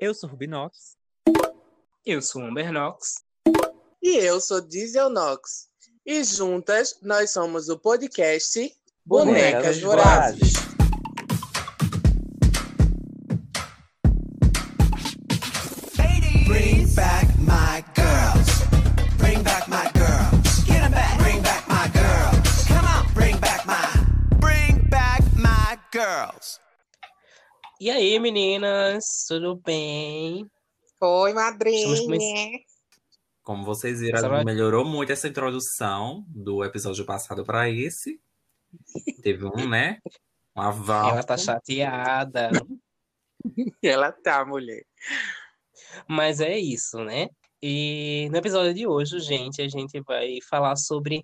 Eu sou Rubinox. Eu sou Amber Nox. E eu sou Diesel Nox. E juntas nós somos o podcast Bonecas, Bonecas Vorazes. E aí, meninas? Tudo bem? Oi, madrinha. Como vocês viram, melhorou muito essa introdução do episódio passado para esse. Teve um, né? Um aval. Ela tá chateada. Ela tá, mulher. Mas é isso, né? E no episódio de hoje, gente, a gente vai falar sobre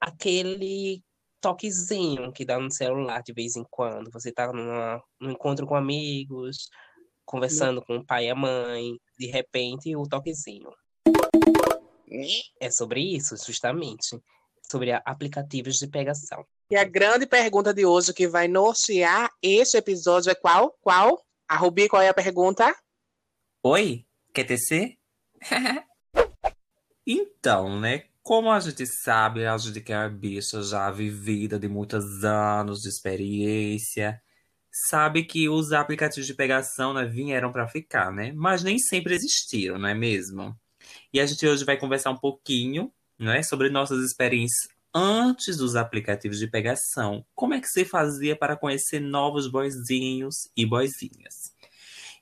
aquele toquezinho que dá no celular de vez em quando. Você tá numa, num encontro com amigos, conversando com o pai e a mãe, de repente o toquezinho. É sobre isso, justamente. Sobre aplicativos de pegação. E a grande pergunta de hoje que vai nortear este episódio é qual? Qual? A Rubi, qual é a pergunta? Oi, quer tecer? então, né? Como a gente sabe, a gente que é bicha já vivida de muitos anos de experiência, sabe que os aplicativos de pegação né, vieram para ficar, né? Mas nem sempre existiram, não é mesmo? E a gente hoje vai conversar um pouquinho, né, sobre nossas experiências antes dos aplicativos de pegação. Como é que você fazia para conhecer novos boizinhos e boizinhas?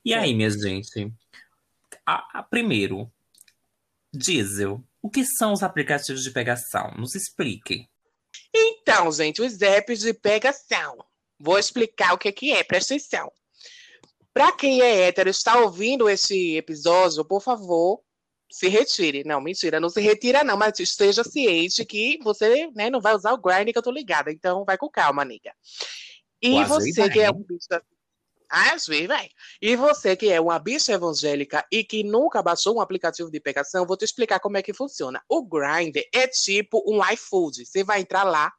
E aí, minha gente? A, a, primeiro, Diesel, o que são os aplicativos de pegação? Nos explique. Então, gente, os apps de pegação Vou explicar o que, que é, presta atenção. Para quem é hétero está ouvindo esse episódio, por favor, se retire. Não, mentira, não se retira, não, mas esteja ciente que você né, não vai usar o grind que eu tô ligada. Então vai com calma, amiga. E você que é um bicho. Sim, vai. E você que é uma bicha evangélica e que nunca baixou um aplicativo de pegação, vou te explicar como é que funciona. O Grind é tipo um iFood. Você vai entrar lá,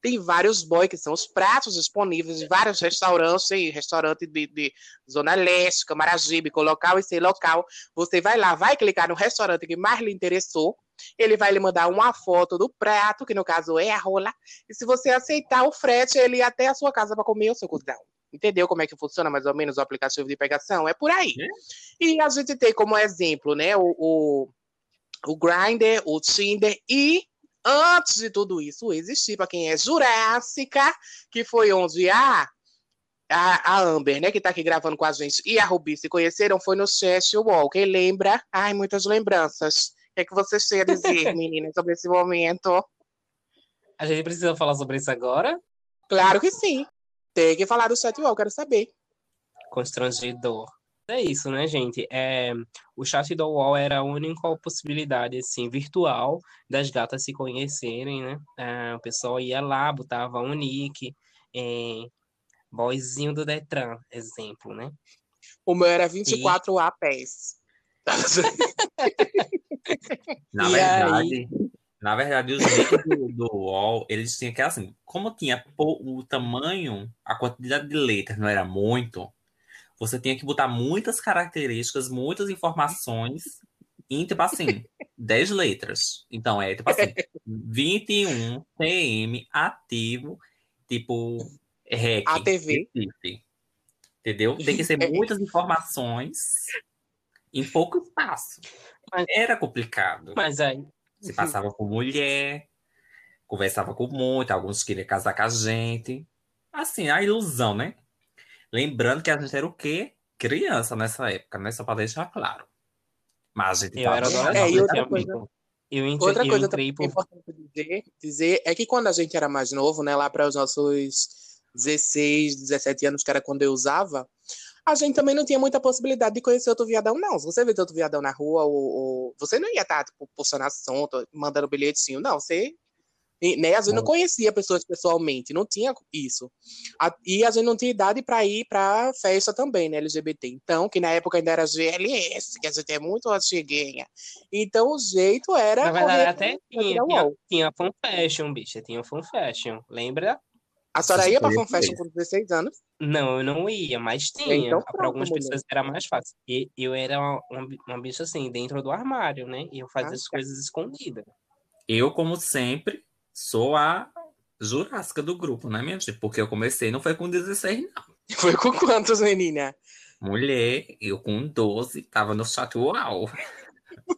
tem vários boy, que são os pratos disponíveis em vários restaurantes, restaurante de, de Zona Leste, Camaragibe, local e sem local. Você vai lá, vai clicar no restaurante que mais lhe interessou, ele vai lhe mandar uma foto do prato, que no caso é a rola, e se você aceitar o frete, ele ir até a sua casa para comer o seu cuzão. Entendeu como é que funciona mais ou menos o aplicativo de pegação? É por aí. É? E a gente tem como exemplo, né, o, o, o Grindr, o Tinder e antes de tudo isso existir, para quem é jurássica, que foi onde a, a, a Amber, né, que está aqui gravando com a gente, e a Rubi se conheceram, foi no Chess Wall. Quem lembra? Ai, muitas lembranças. O que, é que vocês têm a dizer, meninas, sobre esse momento? A gente precisa falar sobre isso agora? Claro que sim. Tem que falar do Chat Wall, quero saber. Constrangedor. É isso, né, gente? É, o chat do UOL era a única possibilidade, assim, virtual das gatas se conhecerem, né? É, o pessoal ia lá, botava um nick, é, boyzinho do Detran, exemplo, né? O meu era 24 e... APS. na verdade, aí... na verdade, os nicks do, do UOL, eles tinham que, assim, como tinha o tamanho, a quantidade de letras não era muito, você tinha que botar muitas características, muitas informações em, tipo assim, 10 letras. Então, é tipo assim, 21 PM ativo, tipo, REC. ATV. Entendeu? Tem que ser muitas informações em pouco espaço. Era complicado. Mas aí. Você passava com mulher, conversava com muito, alguns queriam casar com a gente. Assim, a ilusão, né? Lembrando que a gente era o quê? Criança nessa época, né? Só para deixar claro. Mas a gente eu era adolescente. É, e outra coisa, eu entrei, outra coisa eu também por... importante dizer, dizer é que quando a gente era mais novo, né? Lá para os nossos 16, 17 anos, que era quando eu usava, a gente também não tinha muita possibilidade de conhecer outro viadão, não. Se você vê outro viadão na rua, ou, ou você não ia estar, tipo, postando assunto, mandando bilhetinho, não. Você e, né? A gente não conhecia pessoas pessoalmente, não tinha isso. A, e a gente não tinha idade para ir para festa também, né, LGBT. Então, que na época ainda era GLS, que a gente é muito antiguinha. Então, o jeito era. Na verdade, até tinha, tinha, tinha fan fashion, bicha, tinha fan fashion, lembra? A senhora ia pra três. com 16 anos? Não, eu não ia, mas tinha. Então, Para algumas mulher. pessoas era mais fácil. E eu era uma, uma, bi- uma bicha assim, dentro do armário, né? E eu fazia Ah, as tá. coisas escondidas. Eu, como sempre, sou a jurássica do grupo, né, minha gente? Porque eu comecei, não foi com 16, não. Foi com quantos, menina? Mulher, eu com 12, tava no Chatual.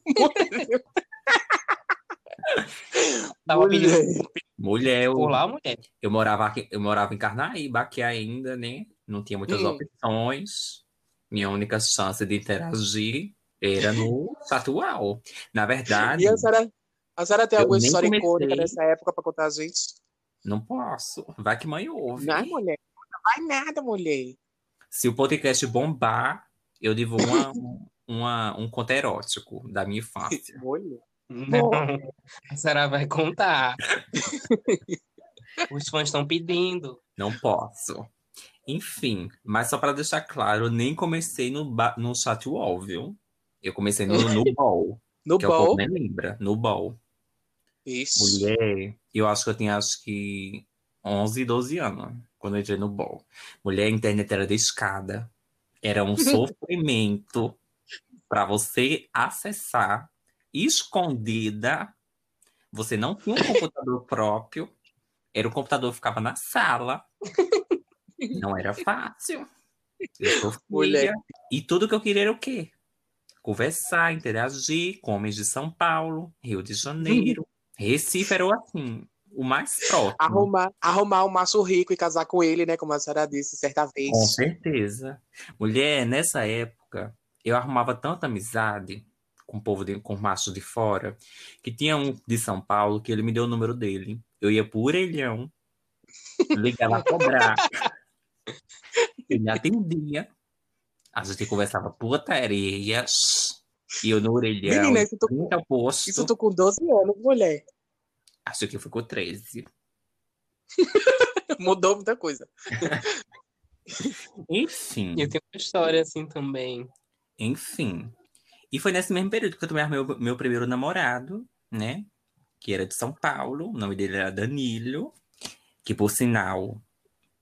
Tava pedindo Mulher. Mulher, eu, por lá, mulher. eu morava aqui, eu morava em Carnaíba aqui ainda, né? Não tinha muitas Hum. opções. Minha única chance de interagir era no Chatual. Na verdade, E a senhora, a senhora tem alguma história comecei. icônica dessa época pra contar a gente? não posso. Vai que mãe ouve. Não, mulher. Não vai nada, mulher. Se o podcast bombar, eu divulgo uma, uma- um conto erótico da minha infância. Mulher. Não, a senhora vai contar. Os fãs estão pedindo. Não posso. Enfim, mas só para deixar claro, eu nem comecei no, no Chatwall, viu? Eu comecei no, no Ball, No que é povo nem lembra. No Ball. Isso. Mulher, eu acho que eu tinha acho que 11, 12 anos quando eu entrei no Ball. Mulher, a internet era de escada. Era um sofrimento para você acessar escondida. Você não tinha um computador próprio. Era o computador que ficava na sala. Não era fácil. Eu. E tudo que eu queria era o quê? Conversar, interagir com homens de São Paulo, Rio de Janeiro, Recife era assim, o mais próximo. Arrumar, arrumar um macho rico e casar com ele, né? Como a senhora disse certa vez. Com certeza. Mulher, nessa época, eu arrumava tanta amizade com o povo, de, com macho de fora, que tinha um de São Paulo que ele me deu o número dele. Eu ia pro orelhão, ligava a cobrar. Ele me atendia. A gente conversava putarias. E eu no orelhão, Menina, isso tu, 30 posto. isso tu com 12 anos, mulher. Acho que foi com 13. Mudou muita coisa. Enfim. Eu tenho uma história assim também. Enfim. E foi nesse mesmo período que eu arrumei o meu primeiro namorado, né? Que era de São Paulo. O nome dele era Danilo. Que, por sinal,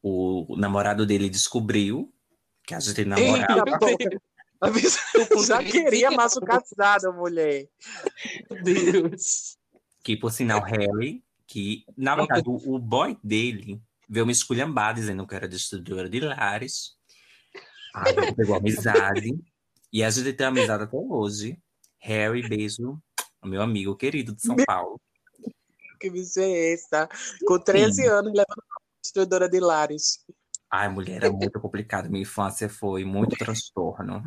o namorado dele descobriu que a gente namorava. Eita, porra. A pessoa já queria macho casado, mulher. Meu Deus. Que, por sinal, Harry, que, na verdade, o, boy dele veio me esculhambar, dizendo que eu era destruidora de lares. Aí ele pegou amizade. E a gente tem amizade até hoje. Harry, beijo, meu amigo querido de São Paulo. Que bicho é essa? Com 13 anos, levando uma destruidora de lares. Ai, mulher, era muito complicado. Minha infância foi muito transtorno.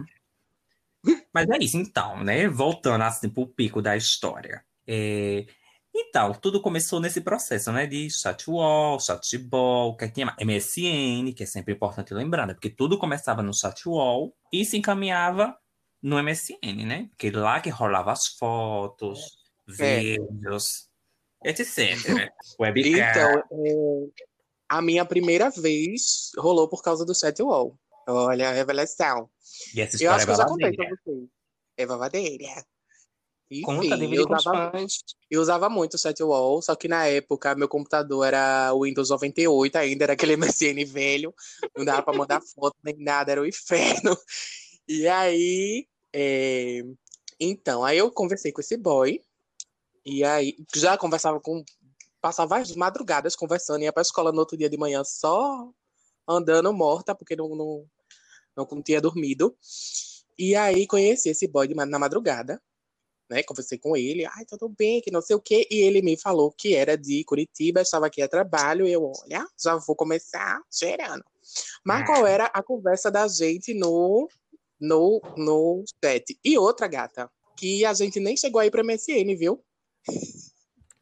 Mas é isso, então, né? Voltando assim pro pico da história. É, Então, tudo começou nesse processo, né? De chatwall, chatball, que tinha mais? MSN, que é sempre importante lembrar, né? Porque tudo começava no chatwall e se encaminhava no MSN, né? Porque lá que rolava as fotos, É. vídeos, etc. Webcam. Então, é, a minha primeira vez rolou por causa do set wall. Olha a revelação. E essa Eu história acho é que eu já contei pra vocês. É babadeira. Conta, Enfim, divide eu usava, eu usava muito o set wall, só que na época meu computador era o Windows 98 ainda, era aquele MSN velho. Não dava pra mandar foto nem nada, era o inferno. E aí, é, então, aí eu conversei com esse boy. E aí, já conversava com. Passava as madrugadas conversando, ia pra escola no outro dia de manhã só andando morta, porque não, não, não, não tinha dormido. E aí conheci esse boy de na madrugada, né? Conversei com ele, ai, tudo bem, que não sei o quê. E ele me falou que era de Curitiba, estava aqui a trabalho. Eu, olha, já vou começar cheirando. Mas qual era a conversa da gente no, no, no chat? E outra gata, que a gente nem chegou aí pra MSN, viu?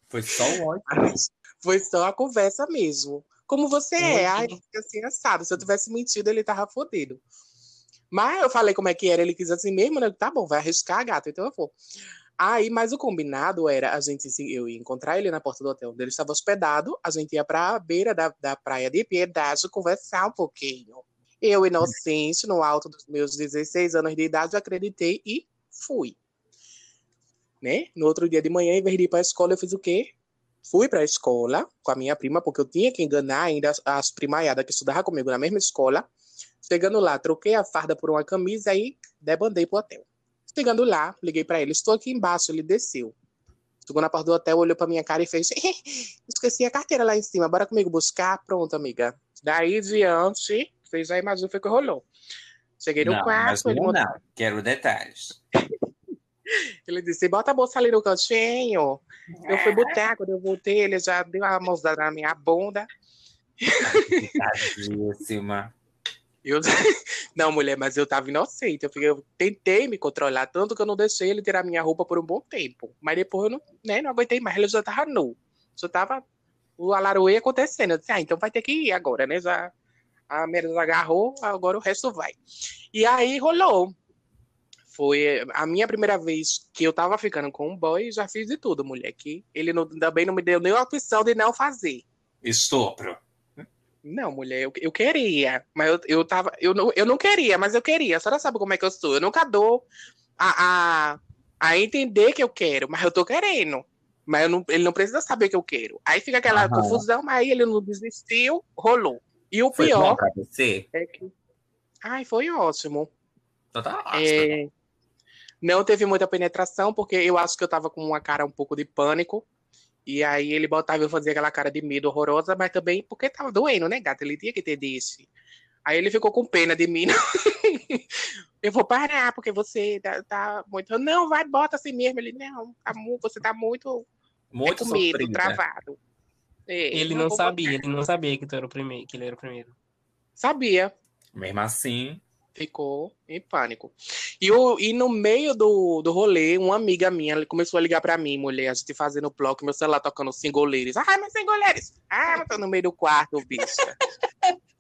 Foi só o. Foi só a conversa mesmo. Como você é, assim assado. Se eu tivesse mentido, ele tava fodido. Mas eu falei como é que era, ele quis assim mesmo, né? Tá bom, vai arriscar, gata, então eu vou. Aí, mas o combinado era a gente, eu ia encontrar ele na porta do hotel onde ele estava hospedado, a gente ia pra beira da, da praia de Piedade conversar um pouquinho. Eu, inocente, no alto dos meus 16 anos de idade, acreditei e fui. Né? No outro dia de manhã, em vez de ir pra escola, eu fiz o quê? Fui para a escola com a minha prima, porque eu tinha que enganar ainda as, as primaiadas que estudavam comigo na mesma escola. Chegando lá, troquei a farda por uma camisa e debandei pro hotel. Chegando lá, liguei para ele, estou aqui embaixo, ele desceu. Chegou na porta do hotel, olhou pra minha cara e fez: Esqueci a carteira lá em cima, bora comigo buscar. Pronto, amiga. Daí diante, vocês já imaginam o que rolou. Cheguei no Não, quarto, mas ele, não, não. Quero detalhes. ele disse: Bota a bolsa ali no cantinho. Eu fui botar, quando eu voltei, ele já deu uma mãozada na minha bunda. Tadíssima. Eu... Não, mulher, mas eu tava inocente. Eu, fiquei- eu tentei me controlar, tanto que eu não deixei ele tirar minha roupa por um bom tempo. Mas depois eu não, né, não aguentei mais, ele já tava nu. Já tava o alaroê acontecendo. Eu disse, ah, então vai ter que ir agora, né? Já a merda agarrou, agora o resto vai. E aí rolou. Foi a minha primeira vez que eu tava ficando com um boy, já fiz de tudo, mulher. Que ele não, também não me deu nem a opção de não fazer. Estupro. Não, mulher, eu, eu queria, mas eu, eu tava. Eu não, eu não queria, mas eu queria. A senhora sabe como é que eu sou. Eu nunca dou a, a, a entender que eu quero, mas eu tô querendo. Mas não- ele não precisa saber que eu quero. Aí fica aquela Aham. confusão, mas aí ele não desistiu, rolou. E o Foi pior é que. Ai, foi ótimo. Então tá ótimo. É, Não teve muita penetração, porque eu acho que eu tava com uma cara um pouco de pânico. E aí ele botava eu fazia aquela cara de medo horrorosa, mas também porque tava doendo, né, gata? Ele tinha que ter desse. Aí ele ficou com pena de mim. eu vou parar, porque você tá, tá muito. Não, vai, bota assim mesmo. Ele, não, tá você tá muito, é Muito com medo, sofrida. travado. É, Ele não vou sabia, botar. ele não sabia que tu era o primeiro, que ele era o primeiro. Sabia. Mesmo assim, Ficou em pânico. E, o, e no meio do, do rolê, uma amiga minha começou a ligar pra mim, mulher, a gente fazendo bloco, meu celular tocando singoleiros. Ai, mas singoleiros! Ah, mas tô no meio do quarto, bicha.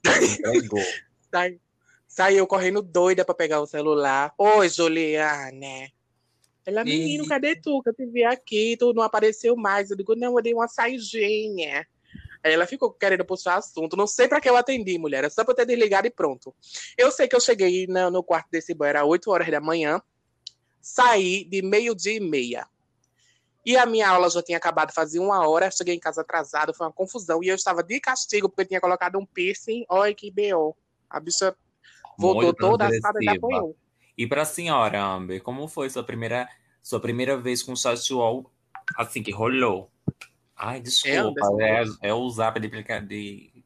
Sai, saiu correndo doida pra pegar o celular. Oi, Juliana. Ela, menino, cadê tu? Que eu te vi aqui, tu não apareceu mais. Eu digo, não, eu dei uma saidinha. Aí ela ficou querendo puxar assunto. Não sei pra que eu atendi, mulher. É só pra eu ter desligado e pronto. Eu sei que eu cheguei na- no quarto desse boy, era 8 horas da manhã. Saí de meio-dia e meia. E a minha aula já tinha acabado fazia uma hora. Cheguei em casa atrasado, foi uma confusão. E eu estava de castigo porque eu tinha colocado um piercing. Olha que B.O. A bicha voltou Muito toda assada e transgressiva. apanhou. E pra senhora, Amber, como foi sua primeira, sua primeira vez com wall assim que rolou? Ai, desculpa, Anderson. é, é o zap de, de,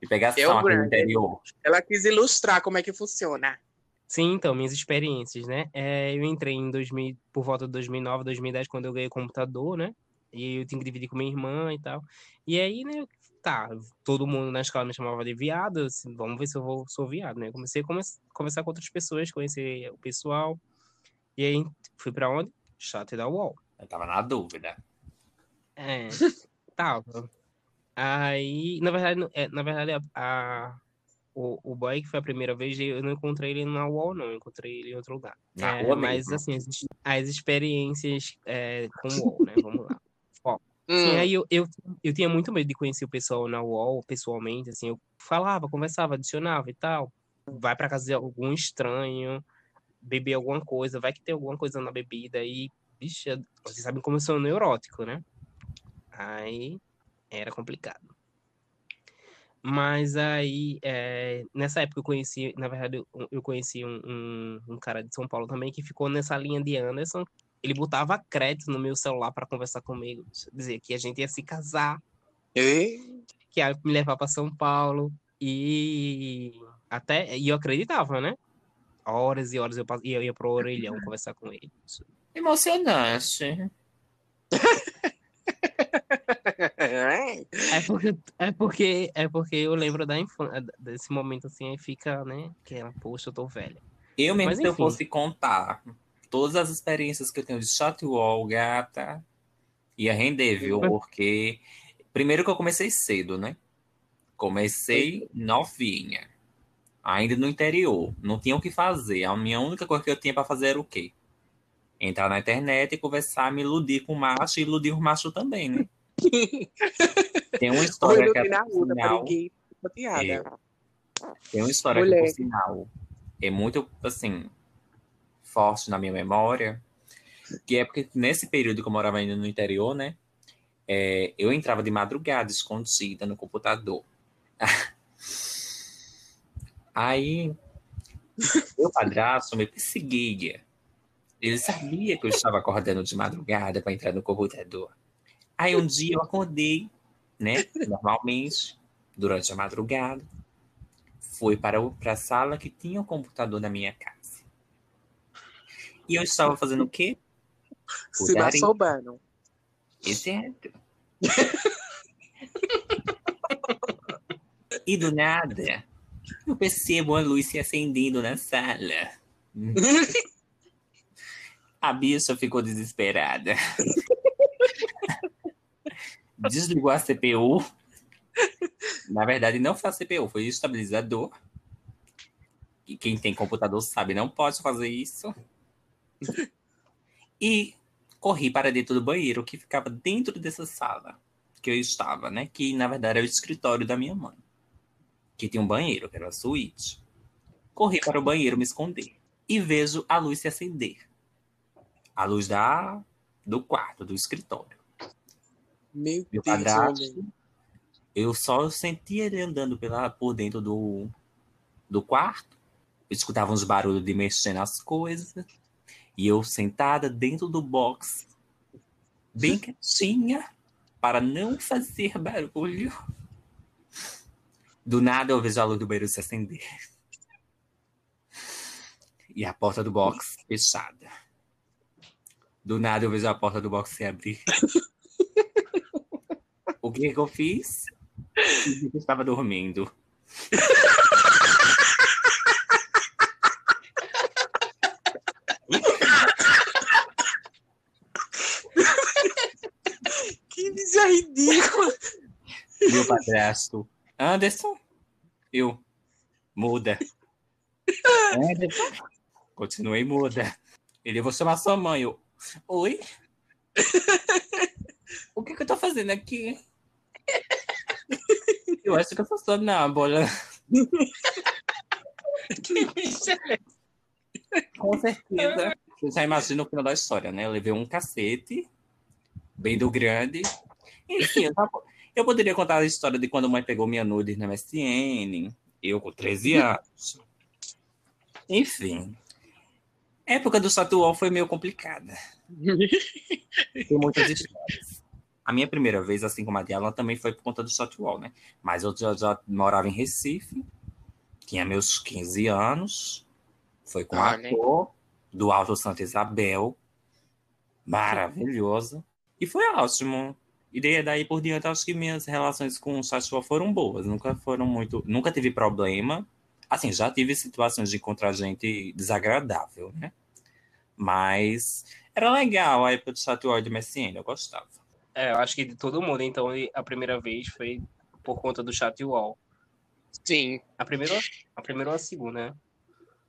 de pegação É o aqui no interior. Ela quis ilustrar como é que funciona. Sim, então, minhas experiências, né? É, eu entrei em 2000, por volta de 2009, 2010, quando eu ganhei computador, né? E eu tinha que dividir com minha irmã e tal. E aí, né, tá, todo mundo na escola me chamava de viado, eu disse, vamos ver se eu vou, sou viado, né? Eu comecei a come- conversar com outras pessoas, conhecer o pessoal. E aí, fui pra onde? Chat da UOL. Eu tava na dúvida. É, tava. Aí, na verdade, é, na verdade, a, a- o, o boy que foi a primeira vez, eu não encontrei ele na UOL, não, eu encontrei ele em outro lugar. Na É, mas, mesmo. assim, as, as experiências é, com o UOL, né? Vamos lá. Hum, Sim, aí eu, eu, eu tinha muito medo de conhecer o pessoal na UOL, pessoalmente, assim, eu falava, conversava, adicionava e tal. Vai pra casa de algum estranho, beber alguma coisa, vai que tem alguma coisa na bebida e, bicha, vocês sabem como eu sou neurótico, né? Aí era complicado. Mas aí, é, nessa época eu conheci, na verdade, eu, eu conheci um, um, um cara de São Paulo também que ficou nessa linha de Anderson. Ele botava crédito no meu celular para conversar comigo, dizer que a gente ia se casar, e- que ia me levar para São Paulo e até e eu acreditava, né? Horas e horas eu, pass- eu ia pro orelhão conversar com ele. Emocionante. É porque, é porque, é porque eu lembro da infância, desse momento assim, aí fica, né? Que ela, poxa, eu tô velha. Eu mesmo, Mas, se eu enfim. fosse contar todas as experiências que eu tenho de chat wall, gata, ia render, viu? Porque, primeiro que eu comecei cedo, né? Comecei novinha. Ainda no interior. Não tinha o que fazer. A minha única coisa que eu tinha pra fazer era o quê? Entrar na internet e conversar, me iludir com o macho e iludir o macho também, né? Tem uma história que é, na sinal. É. Tem uma história Mulher. que, por sinal, é muito, assim, forte na minha memória, que é porque nesse período que eu morava ainda no interior, né, é, eu entrava de madrugada, escondida no computador. Aí, meu padrasto me perseguia. Ele sabia que eu estava acordando de madrugada para entrar no computador. Aí um dia eu acordei, né? Normalmente, durante a madrugada. Fui para, a sala que tinha o computador na minha casa. E eu estava fazendo o quê? Se masturbando. Exato. e do nada, eu percebo a luz se acendendo na sala. A bicha ficou desesperada. Desligou a CPU. Na verdade, não foi a CPU, foi o estabilizador. E quem tem computador sabe, não pode fazer isso. E corri para dentro do banheiro, que ficava dentro dessa sala que eu estava, né? Que na verdade era o escritório da minha mãe. Que tinha um banheiro, que era a suíte. Corri para o banheiro me esconder. E vejo a luz se acender. A luz da, do quarto, do escritório. Meu, Meu Deus, padrasto, eu só sentia ele andando pela, por dentro do, do quarto. Eu escutava uns barulhos de mexer nas coisas. E eu sentada dentro do box, bem quietinha, para não fazer barulho. Do nada eu vejo a luz do banheiro se acender. E a porta do box fechada. Do nada eu vejo a porta do box se abrir. O que que eu fiz? Eu estava dormindo. Que ridícula. Meu padrasto. Anderson? Eu. Muda. Anderson? Continuei muda. Ele, eu vou chamar sua mãe. Eu, oi? O que, que eu tô fazendo aqui? Eu acho que eu sou sonâmbula. Que bicha é Com certeza. Você já imagina o final da história, né? Eu levei um cacete, bem do grande. Enfim, eu, tava- eu poderia contar a história de quando a mãe pegou minha nude na MSN, eu com 13 anos. Enfim. A época do Satuol foi meio complicada. Tem muitas histórias. A minha primeira vez, assim como a de Alan, também foi por conta do Satuol, né? Mas eu já, já morava em Recife, tinha meus 15 anos, foi com Olha. a ator do Alto Santa Isabel, maravilhosa, e foi ótimo. E daí, daí por diante, acho que minhas relações com o Satuol foram boas, nunca foram muito, nunca tive problema. Assim, já tive situações de encontrar gente desagradável, né? Mas era legal a época do Satuol e do MSN, eu gostava. É, eu acho que de todo mundo, então, a primeira vez foi por conta do chat wall. Sim. A primeira, a primeira ou a segunda, né?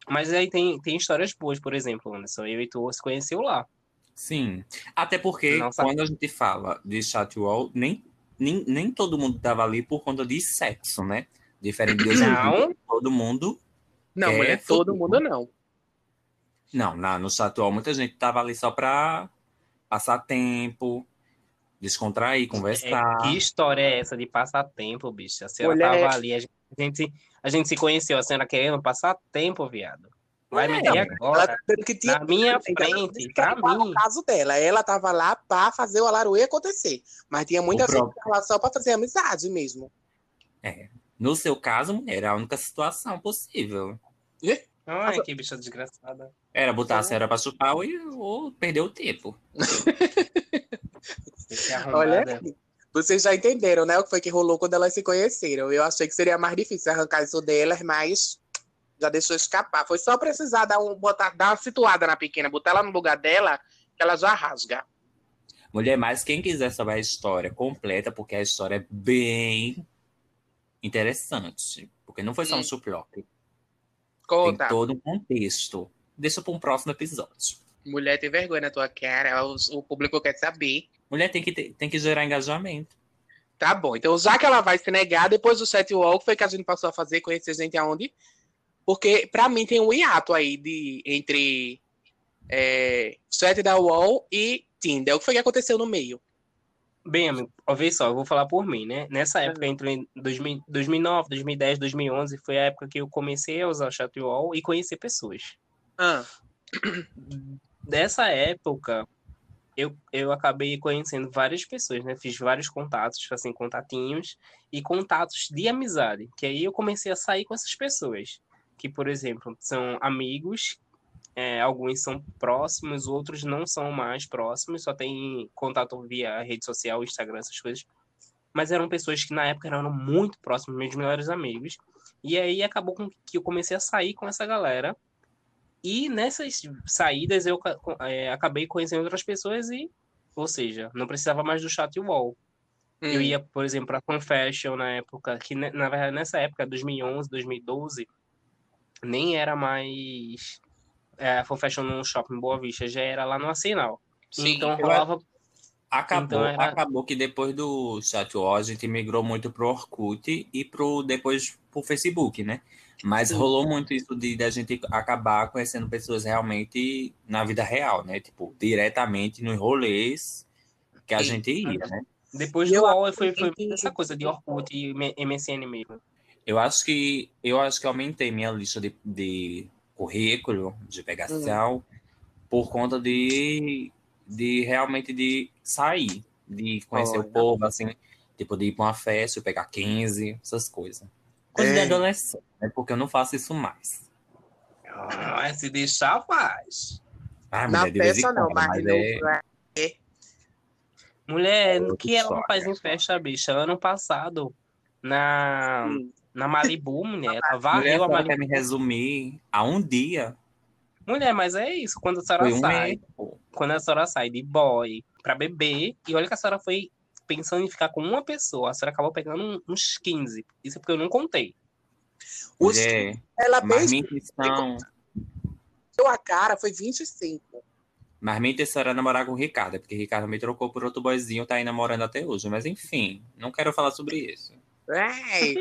Mas aí tem, tem histórias boas, por exemplo, Anderson. Eu e tu se conheceu lá. Sim. Até porque sabe. quando a gente fala de chatwall, nem, nem, nem todo mundo tava ali por conta de sexo, né? Diferente de hoje Não. todo mundo. Não, É, todo mundo não. Não, na, no chatwall muita gente tava ali só pra passar tempo, descontrair, conversar. É, que história é essa de passar tempo, bicho? A senhora Mulher- tava ali, a gente, a gente, se conheceu, a senhora querendo passar tempo, viado. Vai me É, Ela agora, tá dizendo que tinha na minha ela frente, pra para mim. o caso dela. Ela tava lá pra fazer o alaruê acontecer. Mas tinha muita O gente próprio- lá só pra fazer amizade mesmo. No seu caso, mulher, era a única situação possível. Ai, que bicha desgraçada. Era botar a senhora pra chupar ou, ou perder o tempo. Olha, aqui. vocês já entenderam, né? O que foi que rolou quando elas se conheceram. Eu achei que seria mais difícil arrancar isso delas, mas já deixou escapar. Foi só precisar dar, um, botar, dar uma situada na pequena, botar ela no lugar dela, que ela já rasga. Mulher, mas quem quiser saber a história completa, porque a história é bem interessante. Porque não foi só um Hum. suplock. Tem Conta. todo um contexto. Deixa para um próximo episódio. Mulher tem vergonha na tua cara, o, o público quer saber. Mulher tem que, ter- tem que gerar engajamento. Tá bom, então já que ela vai se negar, depois do set walk, foi que a gente passou a fazer, conhecer gente aonde? Porque pra mim tem um hiato aí de, entre é, set da wall e Tinder. O que foi que aconteceu no meio? Bem, amigo, vê só, eu vou falar por mim, né? Nessa época, entre 2000 2009, 2010, 2011, foi a época que eu comecei a usar o Chatwall e conhecer pessoas. Ah, Dessa época, eu, eu acabei conhecendo várias pessoas, né? Fiz vários contatos, assim, contatinhos e contatos de amizade. Que aí eu comecei a sair com essas pessoas. Que, por exemplo, são amigos, é, alguns são próximos, outros não são mais próximos, só tem contato via rede social, Instagram, essas coisas. Mas eram pessoas que na época eram muito próximas, meus melhores amigos. E aí acabou com que eu comecei a sair com essa galera. E nessas saídas eu é, acabei conhecendo outras pessoas e, ou seja, não precisava mais do chat wall. Eu hum. ia, por exemplo, para Confession na época, que na verdade nessa época, 2011, 2012, nem era mais é, a Confession no Shopping Boa Vista, já era lá no Arsenal. Sim, então rolava. Acabou, Então era- acabou que depois do Chatwall a gente migrou muito pro Orkut e pro depois pro Facebook, né? Mas Sim. rolou muito isso de da gente acabar conhecendo pessoas realmente na vida real, né? Tipo, diretamente nos rolês que a gente ia, né? Depois do UOL foi, foi essa coisa de Orkut e MSN mesmo. Eu acho que eu acho que aumentei minha lista de, de currículo, de pegação, por conta de, de realmente de sair, de conhecer o Olha. povo, assim, tipo, de ir pra uma festa, pegar 15, essas coisas. Coisa de É. adolescente, né? Porque eu não faço isso mais. Ah, se deixar, faz. Ah, Na de peça não, mas mas é... Mulher, o que ela não faz em festa, bicha? Ano passado, na, Hum. Na Malibu, mulher, ela Mulher, a varreu a senhora Malibu. quer me resumir a um dia. Mulher, mas é isso, quando a senhora um sai, pô. quando a senhora sai de boy pra beber, e olha que a senhora foi pensando em ficar com uma pessoa, a senhora acabou pegando uns 15. Isso é porque eu não contei. Os- Mulher, Ela mas minha intenção... a cara, foi 25. Mas minha intenção era namorar com o Ricardo, é porque o Ricardo me trocou por outro boyzinho, tá aí namorando até hoje. Mas enfim, não quero falar sobre isso. Ai.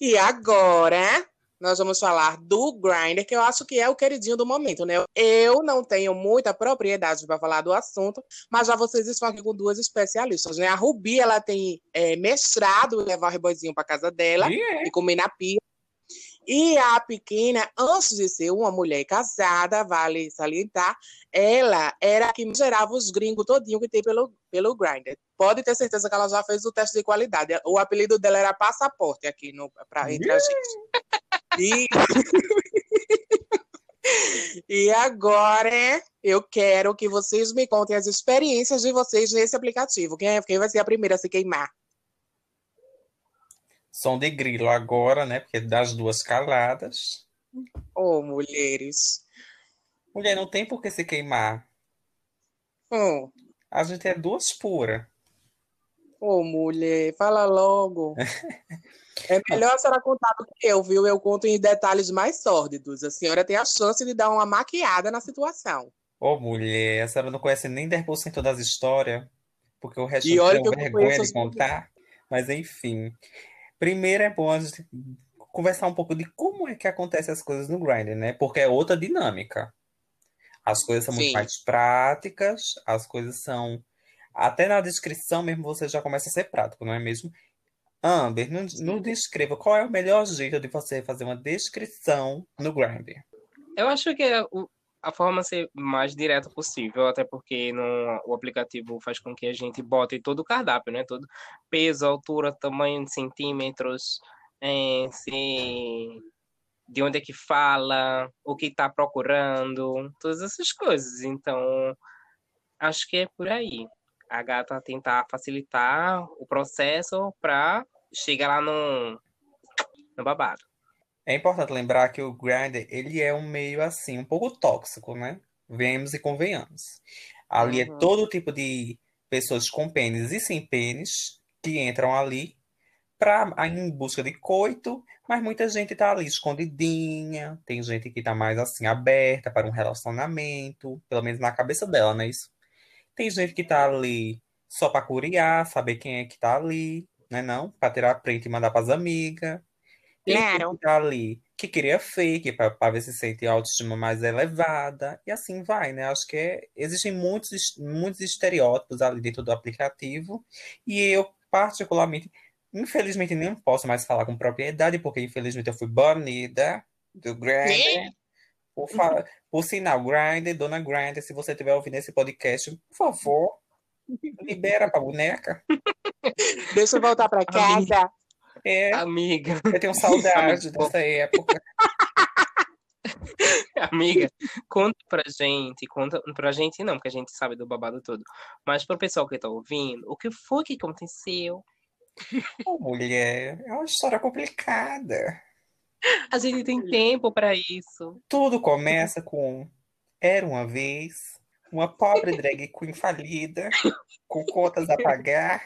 E agora, nós vamos falar do Grindr, que eu acho que é o queridinho do momento, né? Eu não tenho muita propriedade para falar do assunto, mas já vocês estão aqui com duas especialistas, né? A Rubi, ela tem é, mestrado em levar o reboizinho para casa dela E é. e comer na pia. E a pequena, antes de ser uma mulher casada, vale salientar, ela era a que gerava os gringos todinho que tem pelo, pelo Grindr. Pode ter certeza que ela já fez o teste de qualidade. O apelido dela era passaporte aqui no, pra, entre a gente. E... e agora eu quero que vocês me contem as experiências de vocês nesse aplicativo. Quem, é- quem vai ser a primeira a se queimar? Som de grilo agora, né? Porque das duas caladas. Ô, mulheres. Mulher, não tem por que se queimar. Hum. A gente é duas puras. Ô, mulher, fala logo. É melhor a senhora contar do que eu, viu? Eu conto em detalhes mais sórdidos. A senhora tem a chance de dar uma maquiada na situação. Ô, mulher, a senhora não conhece nem 10% das histórias, porque o resto E eu olha tenho eu vergonha conheço de contar. Mas enfim. Primeiro é bom a gente conversar um pouco de como é que acontecem as coisas no Grindr, né? Porque é outra dinâmica. As coisas são muito Sim. mais práticas, as coisas são. Até na descrição mesmo você já começa a ser prático, não é mesmo? Amber, nos, nos descreva qual é o melhor jeito de você fazer uma descrição no Grindr. Eu acho que é o- a forma ser mais direta possível, até porque no, o aplicativo faz com que a gente bote todo o cardápio, né? Todo peso, altura, tamanho de centímetros, é, se, de onde é que fala, o que está procurando, todas essas coisas. Então, acho que é por aí. A gata tentar facilitar o processo para chegar lá no, no babado. É importante lembrar que o Grindr, ele é um meio assim, um pouco tóxico, né? Venhamos e convenhamos. Ali é Uhum. todo tipo de pessoas com pênis e sem pênis que entram ali pra, em busca de coito, mas muita gente tá ali escondidinha, tem gente que tá mais assim aberta para um relacionamento, pelo menos na cabeça dela, né? Isso. Tem gente que tá ali só pra curiar, saber quem é que tá ali, né não? Pra tirar print e mandar pras amigas. Tem Claro. gente que tá ali que queria fake pra, pra ver se sente a autoestima mais elevada. E assim vai, né? Acho que é- existem muitos, muitos estereótipos ali dentro do aplicativo. E eu, particularmente, infelizmente, nem posso mais falar com propriedade, porque infelizmente eu fui banida do Grindr. Por, fa- por sinal, Grindr, dona Grindr, se você estiver ouvindo esse podcast, por favor, libera pra boneca. Deixa eu voltar pra casa. É, Amiga, eu tenho saudade dessa época. amiga, conta pra gente, conta pra gente não, porque a gente sabe do babado todo, mas pro pessoal que tá ouvindo, o que foi que aconteceu? Ô, mulher, é uma história complicada. A gente tem tempo pra isso. Tudo começa com Era uma vez uma pobre drag queen falida, com contas a pagar.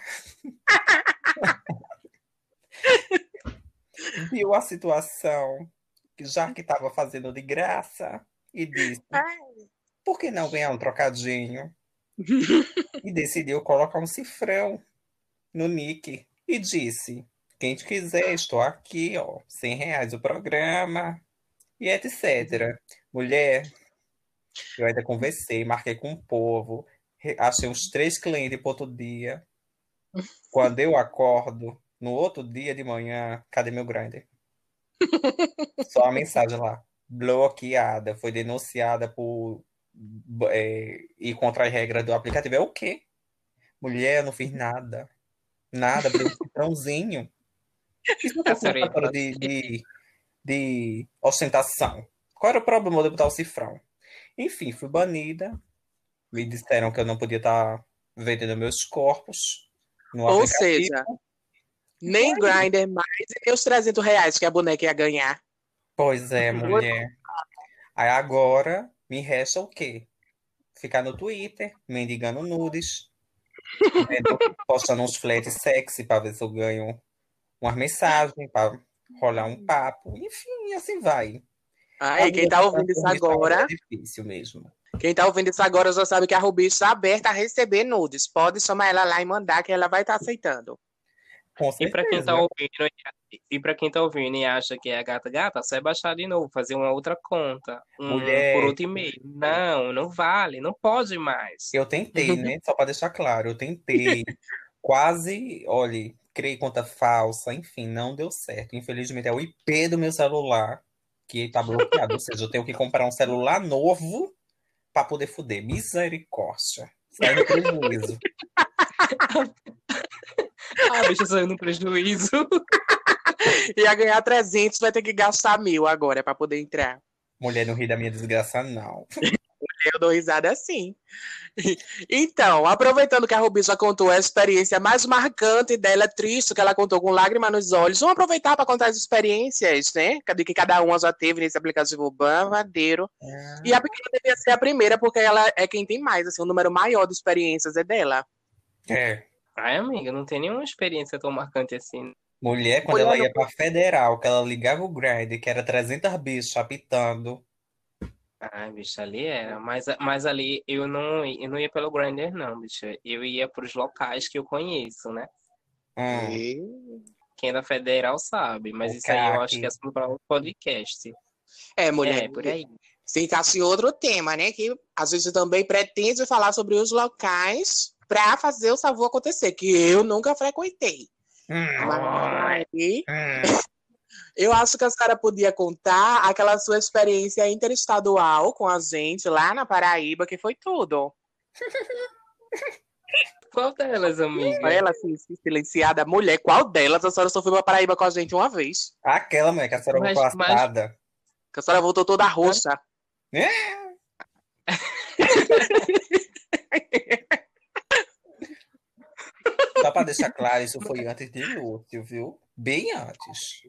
Viu a situação, que já que estava fazendo de graça, e disse: por que não ganhar um trocadinho? E decidiu colocar um cifrão no nick e disse: quem te quiser, estou aqui, ó, 100 reais o programa e etc. Mulher, eu ainda conversei, marquei com o povo, achei uns três clientes por outro dia. Quando eu acordo, no outro dia de manhã, cadê meu grinder? Só a mensagem lá, bloqueada, foi denunciada por é, ir contra as regras do aplicativo. É o quê? Mulher, eu não fiz nada. Nada, um. Isso não é Essa aí, culpa de, de, de ostentação. Qual era o problema de botar o cifrão? Enfim, fui banida. Me disseram que eu não podia estar vendendo meus corpos no Ou seja, nem grinder mais e nem os 300 reais que a boneca ia ganhar. Pois é, mulher. Aí agora me resta o quê? Ficar no Twitter, mendigando nudes, postando uns flats sexy para ver se eu ganho umas mensagens, para rolar um papo. Enfim, assim vai. Aí, quem tá ouvindo isso agora, É difícil mesmo. quem tá ouvindo isso agora já sabe que a Rubi está aberta a receber nudes. Pode chamar ela lá e mandar que ela vai estar aceitando. Com E pra quem tá certeza. ouvindo, e- e pra quem tá ouvindo e acha que é gata gata, só é baixar de novo, fazer uma outra conta, um Mulher. por outro e-mail. Não, não vale, não pode mais. Eu tentei, né? Só para deixar claro, eu tentei. Quase, olha, criei conta falsa, enfim, não deu certo. Infelizmente é o IP do meu celular que tá bloqueado. Ou seja, eu tenho que comprar um celular novo para poder fuder. Misericórdia. Sai no prejuízo. Ah, bicho, saiu no prejuízo. Ia ganhar 300, vai ter que gastar mil agora para poder entrar. Mulher não ri da minha desgraça, não. Eu dou risada assim. Então, aproveitando que a Rubi já contou a experiência mais marcante dela, triste, que ela contou com lágrima nos olhos, vamos aproveitar para contar as experiências, né? De que cada uma já teve nesse aplicativo Bavadeiro. E a pequena devia ser a primeira, porque ela é quem tem mais, assim, o número maior de experiências é dela. É. Ai, amiga, não tem nenhuma experiência tão marcante assim. Mulher, quando Mulher ela não- ia pra federal, que ela ligava o grind, que era 300 bichos apitando. Ai, bicho, ali era. Mas, mas ali eu não, eu não ia pelo Grindr, não, bicho. Eu ia pros locais que eu conheço, né? Hum. Quem é da Federal sabe, mas O isso aí eu acho que é assunto para outro podcast. É, mulher, É, por aí. se encaixa em outro tema, né? Que a gente também pretende falar sobre os locais para fazer o sabor acontecer, que eu nunca frequentei. Hum. Mas Hum. Eu acho que a senhora podia contar aquela sua experiência interestadual com a gente lá na Paraíba, que foi tudo. Qual delas, amiga? Ela assim, silenciada, mulher, qual delas? A senhora só foi pra Paraíba com a gente uma vez. Aquela, mulher, que a senhora Mas- ficou mas- assada. Que a senhora voltou toda roxa. Só pra deixar claro, isso foi antes de Lúcio, viu? Bem antes.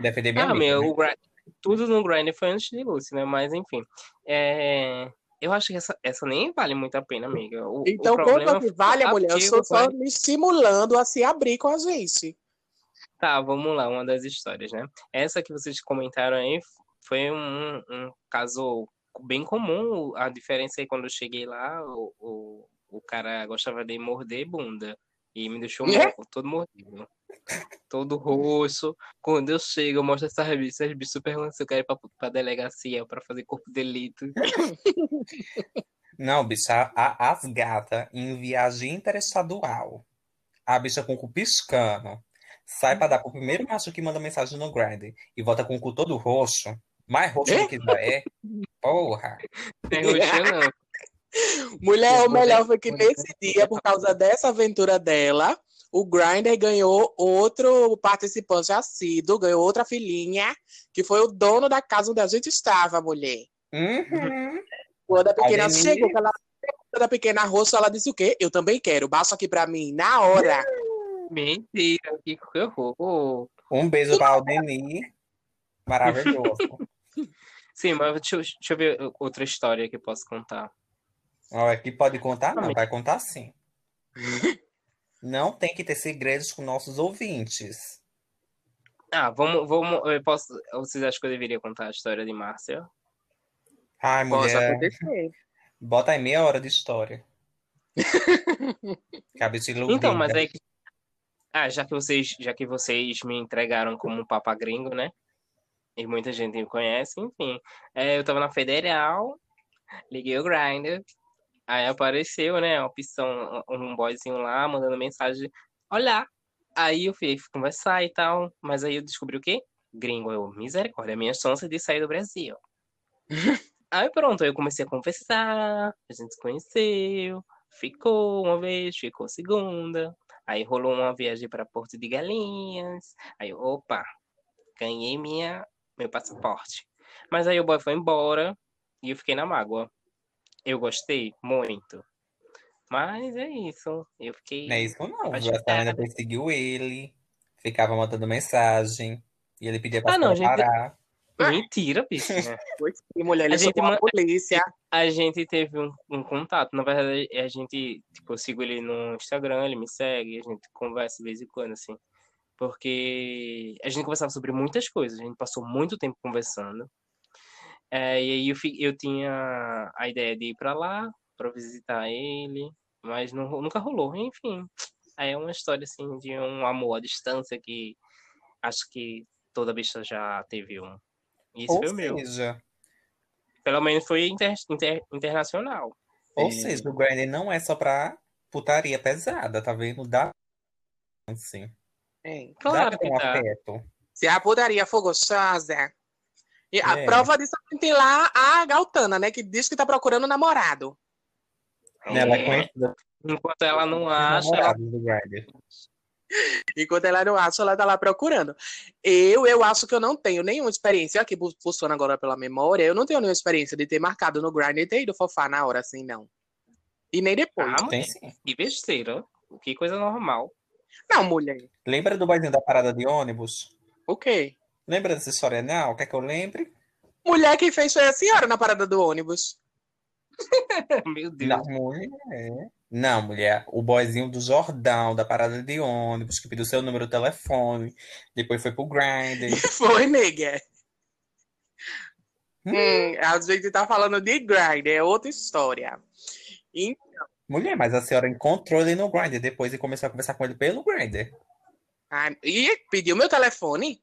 Defender minha Ah, amiga, meu, né? o Grind- tudo no Grind foi antes de Lucy, né? Mas enfim. É, Eu acho que essa, essa nem vale muito a pena, amiga. O, Então, o problema conta que vale, a mulher. Eu estou o só Grind- me estimulando a se abrir com a gente. Tá, vamos lá, uma das histórias, né? Essa que vocês comentaram aí foi um, um caso bem comum. A diferença é quando eu cheguei lá, o, o, o cara gostava de morder bunda. E me deixou É? mo- todo mordido. todo roxo. Quando eu chego, eu mostro essa revista, as bichos perguntam se eu quero ir pra, pra delegacia pra fazer corpo de delito. Não, bicha, a- as gatas em viagem interestadual. A bicha com o cu piscando. Sai pra dar pro primeiro macho que manda mensagem no Grindr e volta com o cu todo roxo. Mais roxo do que já é. Porra. Não é roxo, não. Mulher, Eu o melhor foi que nesse dia, por causa dessa aventura dela, o Grindr ganhou outro participante assíduo, ganhou outra filhinha, que foi o dono da casa onde a gente estava, mulher. Uhum. Quando a pequena Ademir. chegou, que ela quando a pequena roxa, ela disse o quê? Eu também quero, baixa aqui pra mim, na hora. Mentira, que horror. Um beijo pra Aldenir. Maravilhoso. Sim, mas deixa, eu- deixa eu ver outra história que eu posso contar. Olha, aqui pode contar? Não, vai contar sim. Não tem que ter segredos com nossos ouvintes. Ah, vamos, vamos, eu posso, vocês acham que eu deveria contar a história de Márcia? Ai, Pode mulher, acontecer. bota aí meia hora de história. A bicha ilumina. Então, mas aí. Ah, já que vocês, já que vocês me entregaram como um papa gringo, né? E muita gente me conhece, enfim. É, eu tava na Federal, liguei o Grindr, aí apareceu, né, a opção, um boyzinho lá, mandando mensagem, olá. Aí eu fui conversar e tal, mas aí eu descobri o quê? Gringo, eu, misericórdia, a minha chance de sair do Brasil. aí pronto, eu comecei a conversar, a gente se conheceu, ficou uma vez, ficou segunda, Aí rolou uma viagem para Porto de Galinhas. Aí, opa, ganhei minha, meu passaporte. Mas aí o boy foi embora e eu fiquei na mágoa. Eu gostei muito. Mas é isso. Eu fiquei. Não é isso não, Essa menina perseguiu ele, ficava mandando mensagem, e ele pedia pra Ah, não, gente. parar. Mentira, bicho. né? Mulher, A gente a man- polícia. A gente teve um, um contato. Na verdade, a gente, tipo, eu sigo ele no Instagram, ele me segue, a gente conversa de vez em quando, assim. Porque a gente conversava sobre muitas coisas, a gente passou muito tempo conversando. É, e aí eu, eu tinha a ideia de ir pra lá, pra visitar ele, mas não, nunca rolou. Enfim, é uma história, assim, de um amor à distância que acho que toda bicha já teve um. E esse Ou foi o meu. seja, Pelo menos foi inter- inter- internacional. ou É. seja, o Grindr não é só pra putaria pesada, tá vendo? Dá assim. É. Dá Claro pra que um dá. afeto. Se a putaria for gostosa. E a É. prova disso é que tem lá a Galtana, né? Que diz que tá procurando namorado. Ela é conhecida Enquanto ela não acha, ela... Enquanto ela não acha, ela tá lá procurando. Eu, eu acho que eu não tenho nenhuma experiência, aqui funciona agora pela memória, eu não tenho nenhuma experiência de ter marcado no grind e ter ido fofar na hora assim, não. E nem depois. Ah, Tem sim. que besteira. Que coisa normal. Não, mulher. Lembra do boizinho da parada de ônibus? O quê? Lembra dessa história, não? Quer que eu lembre? Mulher quem fez foi a senhora na parada do ônibus. Meu Deus. Não, mulher. Não, mulher. O boyzinho do Jordão, da parada de ônibus, que pediu seu número de telefone, depois foi pro Grindr. Foi, nega. Hum. Hum, a gente tá falando de grind, é outra história. E- Mulher, mas a senhora encontrou ele no Grindr depois e começou a conversar com ele pelo Grindr. ah, e pediu meu telefone?